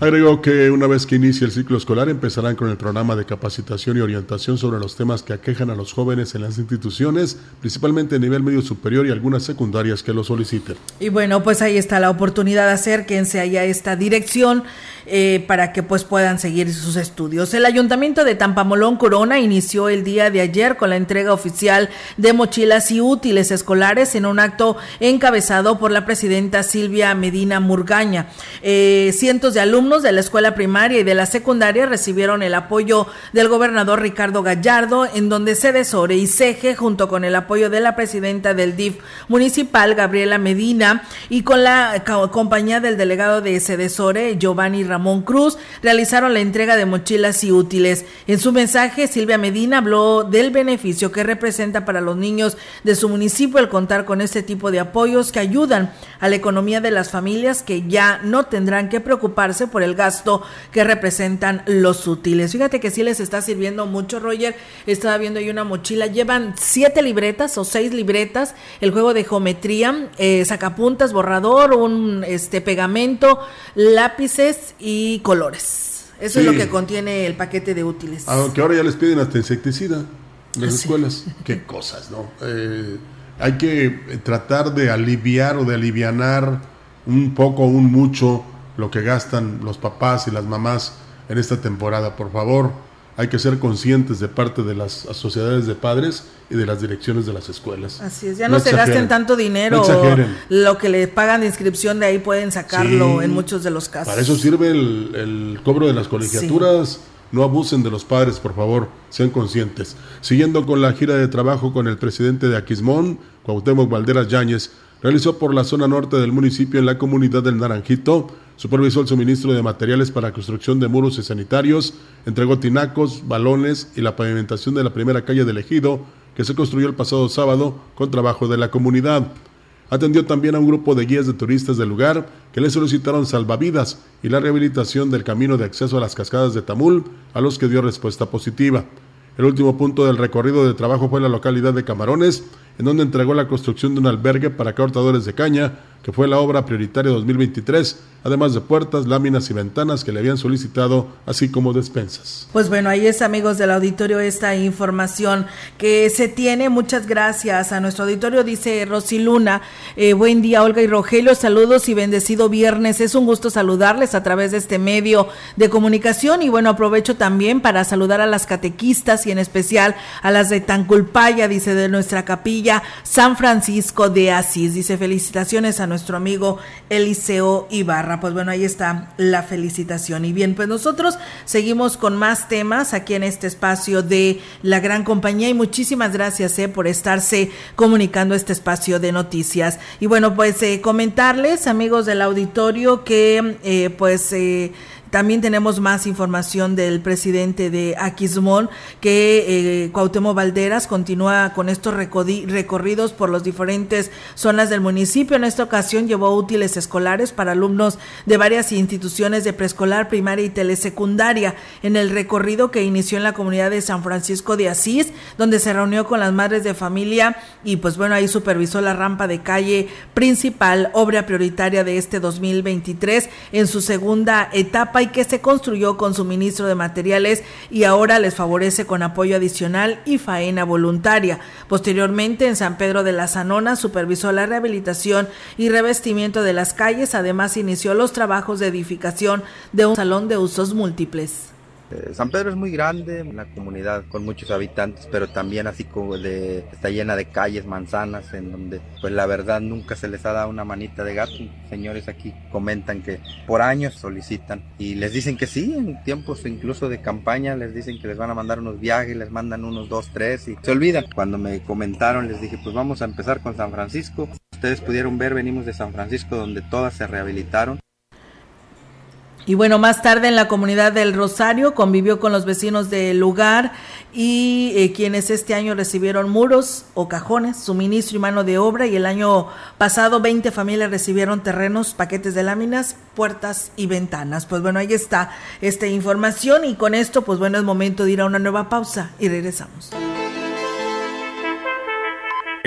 Agregó que una vez que inicie el ciclo escolar empezarán con el programa de capacitación y orientación sobre los temas que aquejan a los jóvenes en las instituciones, principalmente a nivel medio superior y algunas secundarias que lo soliciten. Y bueno, pues ahí está la oportunidad, acérquense allá a esta dirección eh, para que pues puedan seguir sus estudios. El Ayuntamiento de Tampamolón Corona inició el día de ayer con la entrega oficial de mochilas y útiles escolares en un acto encabezado por la presidenta Silvia Medina Murgaña. Eh, cientos de alumnos de la escuela primaria y de la secundaria recibieron el apoyo del gobernador Ricardo Gallardo, en donde Cedesore y Ceje, junto con el apoyo de la presidenta del DIF municipal, Gabriela Medina, y con la compañía del delegado de Cedesore, Giovanni Ramón Cruz, realizaron la entrega de mochilas y útiles. En su mensaje, Silvia Medina habló del beneficio que representa para los niños de su municipio el contar con este tipo de apoyos que ayudan a la economía de las familias que ya no tendrán que preocuparse por el gasto que representan los útiles. Fíjate que sí les está sirviendo mucho, Roger. Estaba viendo ahí una mochila. Llevan siete libretas o seis libretas, el juego de geometría, eh, sacapuntas, borrador, un este pegamento, lápices y colores. Eso es lo que contiene el paquete de útiles. Aunque ahora ya les piden hasta insecticida en las escuelas. Qué [LAUGHS] cosas, ¿no? Eh, hay que tratar de aliviar o de alivianar un poco, un mucho, lo que gastan los papás y las mamás en esta temporada. Por favor, hay que ser conscientes de parte de las sociedades de padres y de las direcciones de las escuelas. Así es, ya no, se gasten tanto dinero. No lo que le pagan de inscripción de ahí pueden sacarlo Sí. en muchos de los casos. Para eso sirve el, el cobro de las colegiaturas. No abusen de los padres, por favor, sean conscientes. Siguiendo con la gira de trabajo con el presidente de Aquismón, Cuauhtémoc Valderas Yáñez, realizó por la zona norte del municipio en la comunidad del Naranjito, supervisó el suministro de materiales para construcción de muros y sanitarios, entregó tinacos, balones y la pavimentación de la primera calle del ejido, que se construyó el pasado sábado con trabajo de la comunidad. Atendió también a un grupo de guías de turistas del lugar que le solicitaron salvavidas y la rehabilitación del camino de acceso a las cascadas de Tamul, a los que dio respuesta positiva. El último punto del recorrido de trabajo fue la localidad de Camarones, en donde entregó la construcción de un albergue para cortadores de caña, que fue la obra prioritaria 2023, además de puertas, láminas y ventanas que le habían solicitado, así como despensas. Pues bueno, ahí es amigos del auditorio esta información que se tiene. Muchas gracias a nuestro auditorio, dice Rosy Luna. Eh, buen día, Olga y Rogelio, saludos y bendecido viernes. Es un gusto saludarles a través de este medio de comunicación y bueno, aprovecho también para saludar a las catequistas y en especial a las de Tanculpaya, dice de nuestra capilla San Francisco de Asís. Dice felicitaciones a nuestro amigo Eliseo Ibarra. Pues bueno, ahí está la felicitación. Y bien, pues nosotros seguimos con más temas aquí en este espacio de la gran compañía y muchísimas gracias eh, por estarse comunicando este espacio de noticias. Y bueno, pues eh, comentarles, amigos del auditorio, que eh, pues... También tenemos más información del presidente de Aquismón, que eh, Valderas continúa con estos recorridos por las diferentes zonas del municipio. En esta ocasión llevó útiles escolares para alumnos de varias instituciones de preescolar, primaria y telesecundaria en el recorrido que inició en la comunidad de San Francisco de Asís, donde se reunió con las madres de familia y pues bueno, ahí supervisó la rampa de calle principal, obra prioritaria de este 2023 en su segunda etapa y que se construyó con suministro de materiales y ahora les favorece con apoyo adicional y faena voluntaria. Posteriormente, en San Pedro de la Zanona supervisó la rehabilitación y revestimiento de las calles, además inició los trabajos de edificación de un salón de usos múltiples. Eh, San Pedro es muy grande, una comunidad con muchos habitantes, pero también así como de, está llena de calles, manzanas, en donde pues la verdad nunca se les ha dado una manita de gato. Señores aquí comentan que por años solicitan y les dicen que sí, en tiempos incluso de campaña les dicen que les van a mandar unos viajes, les mandan unos dos, tres y se olvidan. Cuando me comentaron les dije pues vamos a empezar con San Francisco. Ustedes pudieron ver, venimos de San Francisco donde todas se rehabilitaron y bueno, más tarde en la comunidad del Rosario convivió con los vecinos del lugar y eh, quienes este año recibieron muros o cajones, suministro y mano de obra y el año pasado 20 familias recibieron terrenos, paquetes de láminas, puertas y ventanas. Pues bueno, ahí está esta información y con esto pues bueno es momento de ir a una nueva pausa y regresamos.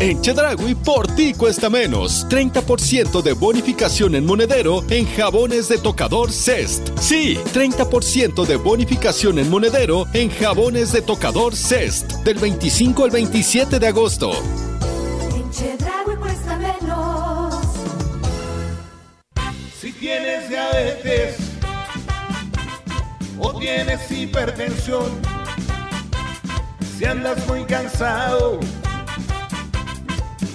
En Chedragui por ti cuesta menos. 30% de bonificación en monedero en jabones de tocador Cest. Sí, 30% de bonificación en monedero en jabones de tocador Cest. Del 25 al 27 de agosto. En Chedragui cuesta menos. Si tienes diabetes o tienes hipertensión, si andas muy cansado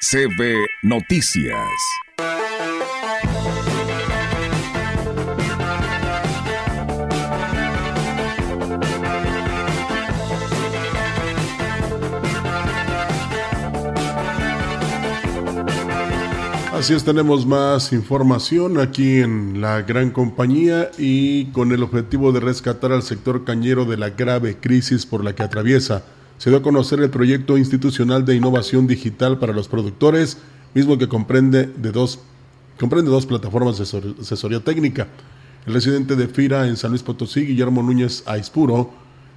CB Noticias. Así es, tenemos más información aquí en la gran compañía y con el objetivo de rescatar al sector cañero de la grave crisis por la que atraviesa. Se dio a conocer el proyecto institucional de innovación digital para los productores, mismo que comprende de dos, comprende dos plataformas de asesoría técnica. El residente de FIRA en San Luis Potosí, Guillermo Núñez Aispuro,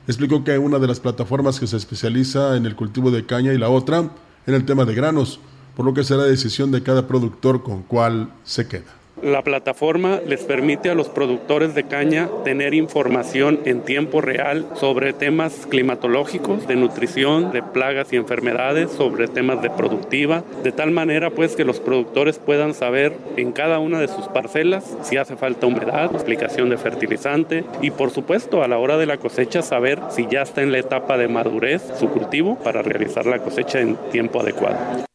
explicó que una de las plataformas que se especializa en el cultivo de caña y la otra en el tema de granos por lo que será decisión de cada productor con cuál se queda. La plataforma les permite a los productores de caña tener información en tiempo real sobre temas climatológicos, de nutrición, de plagas y enfermedades, sobre temas de productiva, de tal manera pues que los productores puedan saber en cada una de sus parcelas si hace falta humedad, aplicación de fertilizante y por supuesto a la hora de la cosecha saber si ya está en la etapa de madurez su cultivo para realizar la cosecha en tiempo adecuado.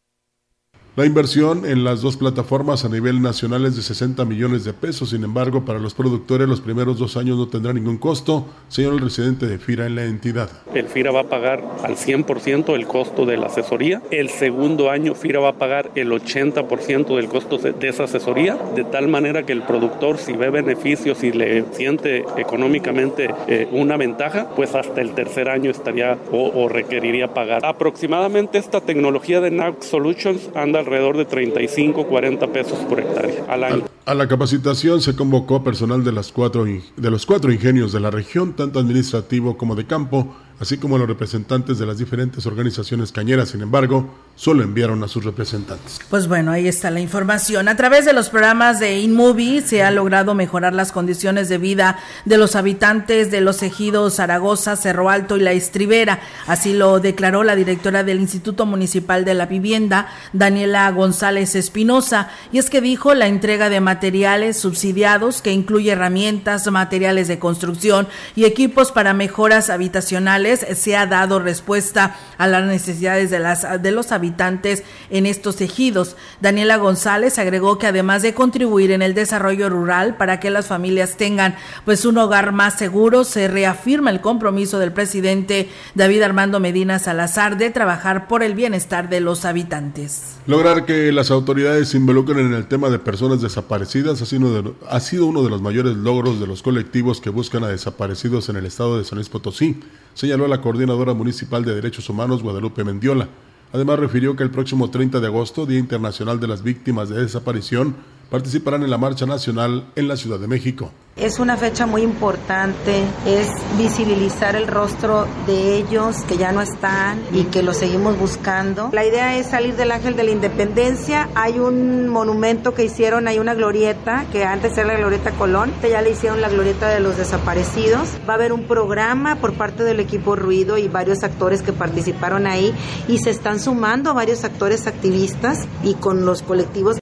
La inversión en las dos plataformas a nivel nacional es de 60 millones de pesos, sin embargo, para los productores los primeros dos años no tendrá ningún costo, señor el residente de FIRA en la entidad. El FIRA va a pagar al 100% el costo de la asesoría, el segundo año FIRA va a pagar el 80% del costo de esa asesoría, de tal manera que el productor si ve beneficios y le siente económicamente eh, una ventaja, pues hasta el tercer año estaría o, o requeriría pagar. Aproximadamente esta tecnología de NAC Solutions anda alrededor de 35, 40 pesos por hectárea al año. A la capacitación se convocó personal de, las cuatro, de los cuatro ingenios de la región, tanto administrativo como de campo, así como los representantes de las diferentes organizaciones cañeras. Sin embargo, solo enviaron a sus representantes. Pues bueno, ahí está la información. A través de los programas de InMovie se ha logrado mejorar las condiciones de vida de los habitantes de los ejidos Zaragoza, Cerro Alto y La Estribera. Así lo declaró la directora del Instituto Municipal de la Vivienda, Daniela González Espinosa. Y es que dijo la entrega de materiales subsidiados que incluye herramientas, materiales de construcción y equipos para mejoras habitacionales se ha dado respuesta a las necesidades de, las, de los habitantes habitantes en estos ejidos. Daniela González agregó que además de contribuir en el desarrollo rural para que las familias tengan pues un hogar más seguro, se reafirma el compromiso del presidente David Armando Medina Salazar de trabajar por el bienestar de los habitantes. Lograr que las autoridades se involucren en el tema de personas desaparecidas ha sido, ha sido uno de los mayores logros de los colectivos que buscan a desaparecidos en el estado de San Luis Potosí, señaló la coordinadora municipal de Derechos Humanos Guadalupe Mendiola. Además refirió que el próximo 30 de agosto, Día Internacional de las Víctimas de Desaparición, participarán en la Marcha Nacional en la Ciudad de México. Es una fecha muy importante, es visibilizar el rostro de ellos que ya no están y que los seguimos buscando. La idea es salir del Ángel de la Independencia. Hay un monumento que hicieron, hay una glorieta que antes era la glorieta Colón, ya le hicieron la glorieta de los desaparecidos. Va a haber un programa por parte del equipo Ruido y varios actores que participaron ahí y se están sumando varios actores activistas y con los colectivos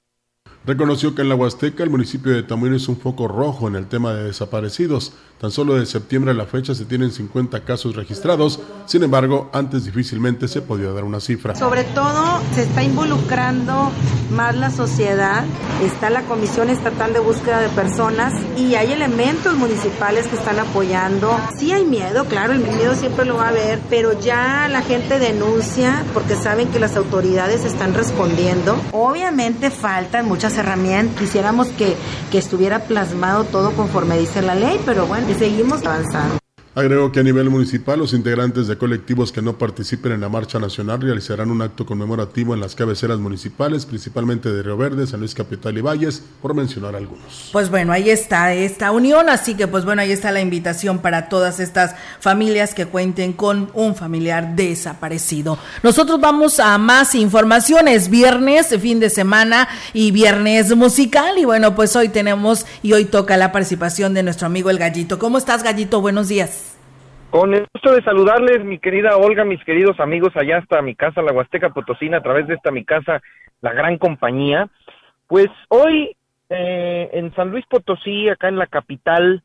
Reconoció que en la Huasteca el municipio de Tamuín es un foco rojo en el tema de desaparecidos. Tan solo de septiembre a la fecha se tienen 50 casos registrados, sin embargo, antes difícilmente se podía dar una cifra. Sobre todo se está involucrando más la sociedad, está la Comisión Estatal de Búsqueda de Personas y hay elementos municipales que están apoyando. Sí hay miedo, claro, el miedo siempre lo va a haber, pero ya la gente denuncia porque saben que las autoridades están respondiendo. Obviamente faltan muchas herramientas, quisiéramos que, que estuviera plasmado todo conforme dice la ley, pero bueno, y seguimos avanzando. Agregó que a nivel municipal los integrantes de colectivos que no participen en la marcha nacional realizarán un acto conmemorativo en las cabeceras municipales, principalmente de Río Verde, San Luis Capital y Valles, por mencionar algunos. Pues bueno, ahí está esta unión, así que pues bueno, ahí está la invitación para todas estas familias que cuenten con un familiar desaparecido. Nosotros vamos a más informaciones, viernes, fin de semana y viernes musical y bueno, pues hoy tenemos y hoy toca la participación de nuestro amigo el Gallito. ¿Cómo estás, Gallito? Buenos días. Con el gusto de saludarles, mi querida Olga, mis queridos amigos, allá hasta mi casa, la Huasteca Potosina, a través de esta mi casa, la gran compañía. Pues hoy eh, en San Luis Potosí, acá en la capital,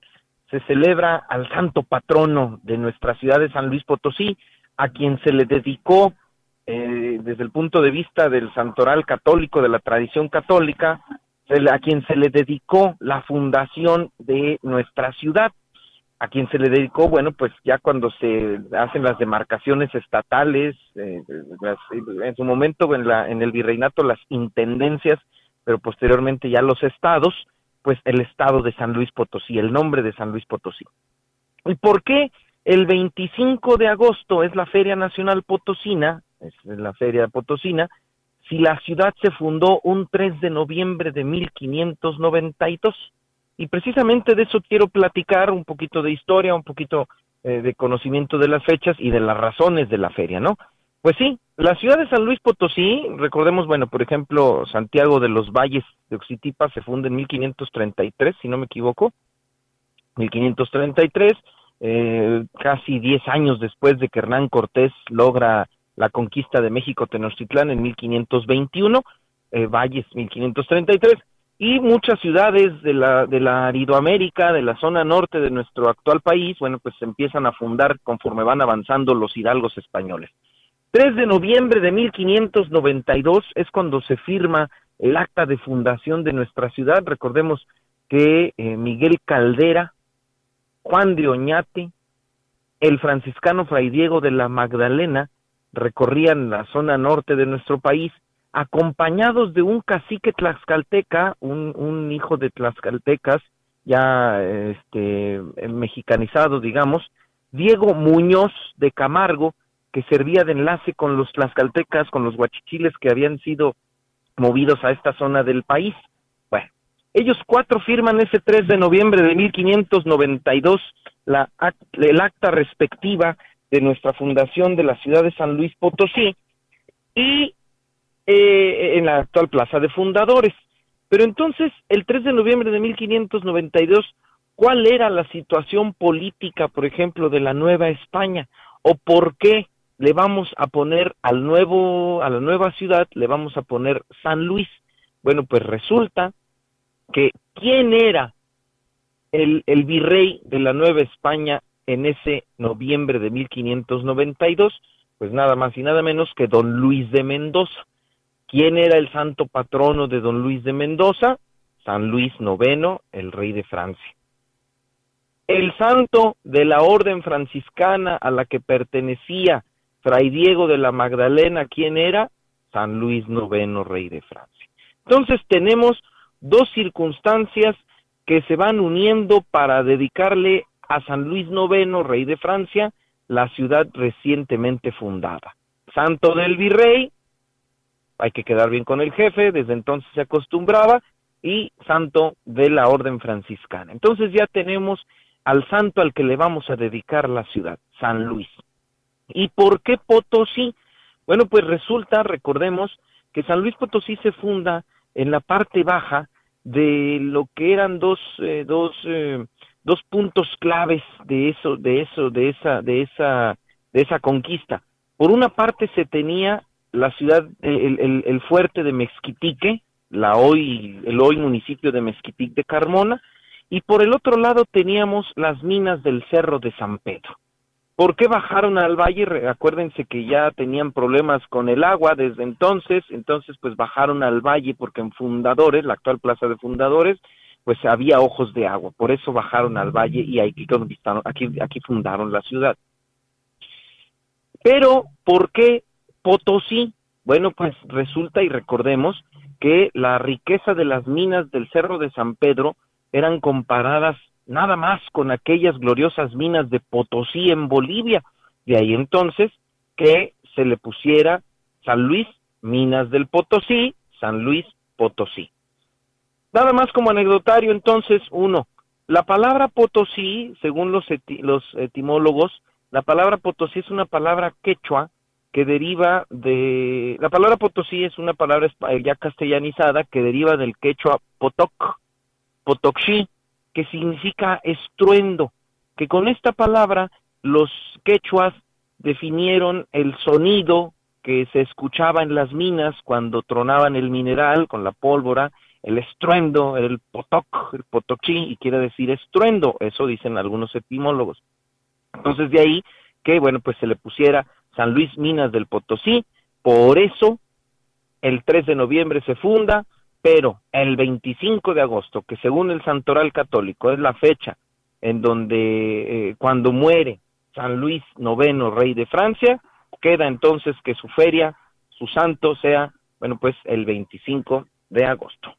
se celebra al santo patrono de nuestra ciudad de San Luis Potosí, a quien se le dedicó, eh, desde el punto de vista del santoral católico, de la tradición católica, a quien se le dedicó la fundación de nuestra ciudad a quien se le dedicó, bueno, pues ya cuando se hacen las demarcaciones estatales, eh, en su momento en, la, en el virreinato las intendencias, pero posteriormente ya los estados, pues el estado de San Luis Potosí, el nombre de San Luis Potosí. ¿Y por qué el 25 de agosto es la Feria Nacional Potosina, es la Feria Potosina, si la ciudad se fundó un 3 de noviembre de 1592? Y precisamente de eso quiero platicar un poquito de historia, un poquito eh, de conocimiento de las fechas y de las razones de la feria, ¿no? Pues sí, la ciudad de San Luis Potosí, recordemos, bueno, por ejemplo, Santiago de los Valles de Oxitipa se funda en 1533, si no me equivoco, 1533, eh, casi 10 años después de que Hernán Cortés logra la conquista de México Tenochtitlán en 1521, eh, Valles 1533, y muchas ciudades de la, de la Aridoamérica, de la zona norte de nuestro actual país, bueno, pues se empiezan a fundar conforme van avanzando los hidalgos españoles. 3 de noviembre de 1592 es cuando se firma el acta de fundación de nuestra ciudad. Recordemos que eh, Miguel Caldera, Juan de Oñate, el franciscano Fray Diego de la Magdalena recorrían la zona norte de nuestro país acompañados de un cacique tlaxcalteca, un, hijo de tlaxcaltecas, ya este, mexicanizado, digamos, Diego Muñoz de Camargo, que servía de enlace con los tlaxcaltecas, con los huachichiles que habían sido movidos a esta zona del país. Bueno, ellos cuatro firman ese 3 de noviembre de 1592 la, el acta respectiva de nuestra fundación de la ciudad de San Luis Potosí y eh, en la actual Plaza de Fundadores. Pero entonces, el 3 de noviembre de 1592, ¿cuál era la situación política, por ejemplo, de la Nueva España? ¿O por qué le vamos a poner al nuevo, a la nueva ciudad, le vamos a poner San Luis? Bueno, pues resulta que ¿quién era el, el virrey de la Nueva España en ese noviembre de 1592? Pues nada más y nada menos que don Luis de Mendoza. ¿Quién era el santo patrono de don Luis de Mendoza? San Luis IX, el rey de Francia. El santo de la orden franciscana a la que pertenecía Fray Diego de la Magdalena, ¿quién era? San Luis IX, rey de Francia. Entonces tenemos dos circunstancias que se van uniendo para dedicarle a San Luis IX, rey de Francia, la ciudad recientemente fundada. Santo del Virrey, hay que quedar bien con el jefe, desde entonces se acostumbraba, y santo de la orden franciscana. Entonces ya tenemos al santo al que le vamos a dedicar la ciudad, San Luis. ¿Y por qué Potosí? Bueno, pues resulta, recordemos, que San Luis Potosí se funda en la parte baja de lo que eran dos, eh, dos, eh, dos puntos claves de eso, de eso, de esa, de esa, de esa conquista. Por una parte se tenía la ciudad, el, el, fuerte de Mezquitique, la hoy, el hoy municipio de Mezquitic de Carmona, y por el otro lado teníamos las minas del Cerro de San Pedro. ¿Por qué bajaron al valle? Acuérdense que ya tenían problemas con el agua desde entonces, entonces pues bajaron al valle porque en Fundadores, la actual plaza de Fundadores, pues había ojos de agua, por eso bajaron al valle y aquí, aquí, aquí fundaron la ciudad. Pero, ¿por qué Potosí. Bueno, pues resulta y recordemos que la riqueza de las minas del Cerro de San Pedro eran comparadas nada más con aquellas gloriosas minas de Potosí en Bolivia. De ahí entonces que se le pusiera San Luis, Minas del Potosí, San Luis Potosí. Nada más como anecdotario entonces, uno, la palabra Potosí, según los, los etimólogos, la palabra Potosí es una palabra quechua que deriva de... La palabra potosí es una palabra ya castellanizada que deriva del quechua potoc, potokshi, que significa estruendo, que con esta palabra los quechuas definieron el sonido que se escuchaba en las minas cuando tronaban el mineral con la pólvora, el estruendo, el potoc, el potokshi, y quiere decir estruendo, eso dicen algunos etimólogos. Entonces de ahí que, bueno, pues se le pusiera San Luis Minas del Potosí, por eso el 3 de noviembre se funda, pero el 25 de agosto, que según el Santoral Católico es la fecha en donde eh, cuando muere San Luis IX, rey de Francia, queda entonces que su feria, su santo sea, bueno, pues el 25 de agosto.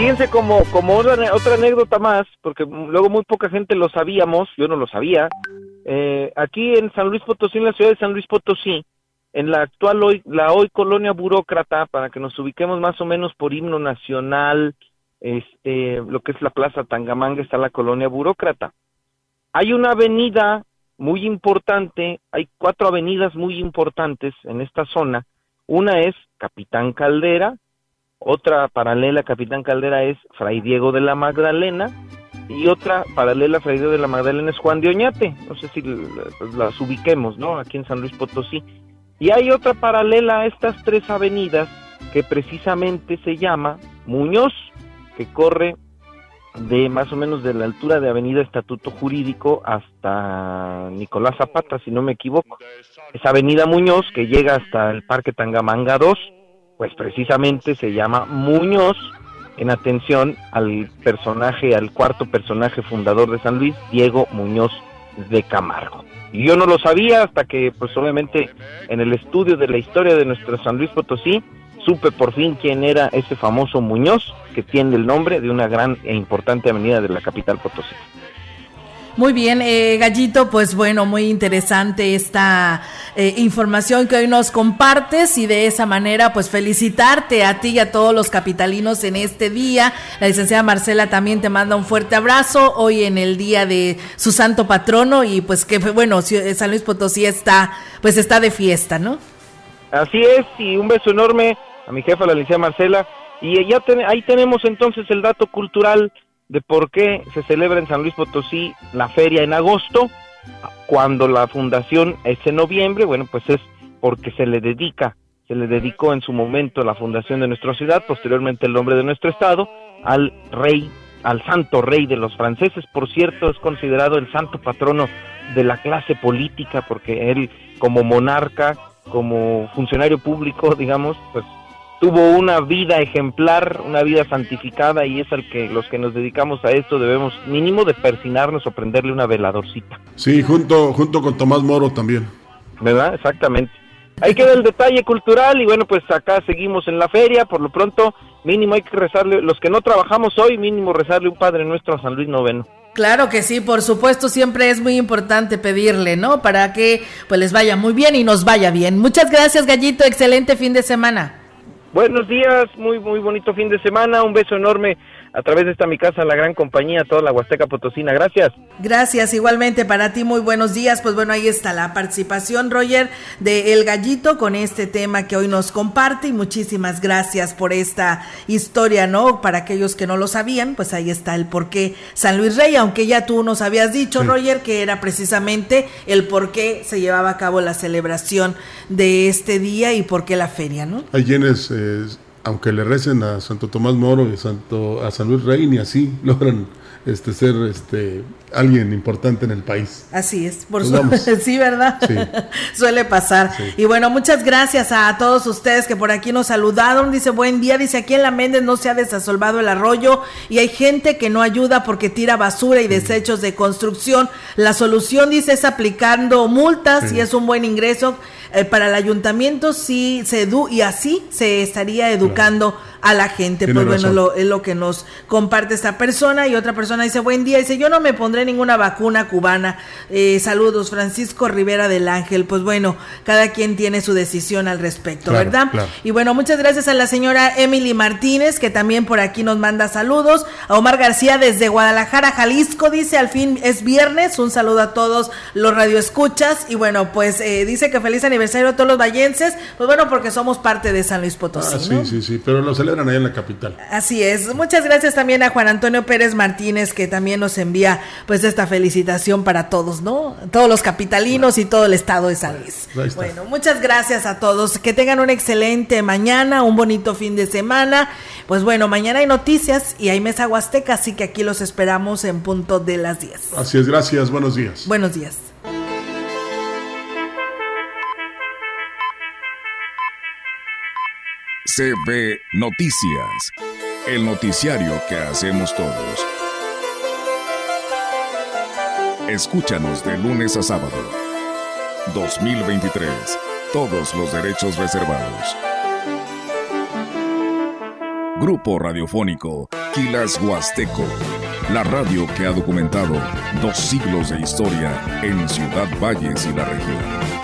Fíjense como, otra, otra anécdota más, porque luego muy poca gente lo sabíamos, yo no lo sabía, eh, aquí en San Luis Potosí, en la ciudad de San Luis Potosí, en la actual hoy, la hoy colonia burócrata, para que nos ubiquemos más o menos por himno nacional, este, lo que es la Plaza Tangamanga, está la colonia burócrata. Hay una avenida muy importante, hay cuatro avenidas muy importantes en esta zona. Una es Capitán Caldera, otra paralela Capitán Caldera es Fray Diego de la Magdalena y otra paralela Fray Diego de la Magdalena es Juan de Oñate. No sé si las ubiquemos, ¿no? Aquí en San Luis Potosí. Y hay otra paralela a estas tres avenidas que precisamente se llama Muñoz, que corre de más o menos de la altura de Avenida Estatuto Jurídico hasta Nicolás Zapata, si no me equivoco. Esa Avenida Muñoz que llega hasta el Parque Tangamanga 2, pues precisamente se llama Muñoz en atención al personaje, al cuarto personaje fundador de San Luis, Diego Muñoz de Camargo. Y yo no lo sabía hasta que, pues obviamente, en el estudio de la historia de nuestro San Luis Potosí, supe por fin quién era ese famoso Muñoz, que tiene el nombre de una gran e importante avenida de la capital Potosí. Muy bien, eh, Gallito, pues bueno, muy interesante esta eh, información que hoy nos compartes y de esa manera pues felicitarte a ti y a todos los capitalinos en este día. La licenciada Marcela también te manda un fuerte abrazo hoy en el día de su santo patrono y pues que bueno, San Luis Potosí está pues está de fiesta, ¿no? Así es, y un beso enorme a mi jefa, la licenciada Marcela. Y ya ahí tenemos entonces el dato cultural de por qué se celebra en San Luis Potosí la feria en agosto, cuando la fundación es en noviembre, bueno, pues es porque se le dedica, se le dedicó en su momento la fundación de nuestra ciudad, posteriormente el nombre de nuestro estado, al rey, al santo rey de los franceses, por cierto, es considerado el santo patrono de la clase política, porque él como monarca, como funcionario público, digamos, pues tuvo una vida ejemplar, una vida santificada y es al que los que nos dedicamos a esto debemos mínimo de persinarnos o prenderle una veladorcita. Sí, junto, junto con Tomás Moro también. ¿Verdad? Exactamente. Ahí queda el detalle cultural y bueno, pues acá seguimos en la feria, por lo pronto mínimo hay que rezarle, los que no trabajamos hoy, mínimo rezarle un Padre Nuestro a San Luis Noveno. Claro que sí, por supuesto, siempre es muy importante pedirle, ¿no? Para que pues les vaya muy bien y nos vaya bien. Muchas gracias, Gallito, excelente fin de semana. Buenos días, muy muy bonito fin de semana, un beso enorme a través de esta mi casa, la gran compañía, toda la Huasteca Potosina, gracias. Gracias, igualmente para ti, muy buenos días, pues bueno, ahí está la participación, Roger, de El Gallito con este tema que hoy nos comparte y muchísimas gracias por esta historia, ¿no? Para aquellos que no lo sabían, pues ahí está el por qué San Luis Rey, aunque ya tú nos habías dicho, Roger, que era precisamente el por qué se llevaba a cabo la celebración de este día y por qué la feria, ¿no? Hay quienes eh, aunque le recen a Santo Tomás Moro y Santo, a San Luis Rey, ni así [LAUGHS] logran este ser este alguien importante en el país. Así es, por supuesto. [LAUGHS] Sí, ¿verdad? [LAUGHS] Suele pasar. Y bueno, muchas gracias a todos ustedes que por aquí nos saludaron. Dice, buen día. Dice, aquí en La Méndez no se ha desasolvado el arroyo y hay gente que no ayuda porque tira basura y desechos de construcción. La solución, dice, es aplicando multas y es un buen ingreso eh, para el ayuntamiento. Sí, se edu y así se estaría educando a la gente. pues bueno, lo, es lo que nos comparte esta persona. Y otra persona dice, buen día. Dice, yo no me pondré ninguna vacuna cubana. Eh, saludos, Francisco Rivera del Ángel. Pues bueno, cada quien tiene su decisión al respecto, ¿verdad? Y bueno, muchas gracias a la señora Emily Martínez, que también por aquí nos manda saludos. A Omar García desde Guadalajara, Jalisco, dice, al fin es viernes. Un saludo a todos los radioescuchas. Y bueno, pues eh, dice que feliz aniversario a todos los vallenses. Pues bueno, porque somos parte de San Luis Potosí. Ah, sí, sí, sí, pero lo celebran allá en la capital. Así es. Muchas gracias también a Juan Antonio Pérez Martínez, que también nos envía pues esta felicitación para todos, ¿no? Todos los capitalinos y todo el estado de San Luis. Bueno, muchas gracias a todos. Que tengan una excelente mañana, un bonito fin de semana. Pues bueno, mañana hay noticias y hay mesa huasteca, así que aquí los esperamos en punto de las 10. Así es, gracias. Buenos días. Buenos días. CB Noticias, el noticiario que hacemos todos. Escúchanos de lunes a sábado. 2023. Todos los derechos reservados. Grupo Radiofónico Quilas Huasteco. La radio que ha documentado dos siglos de historia en Ciudad Valles y la región.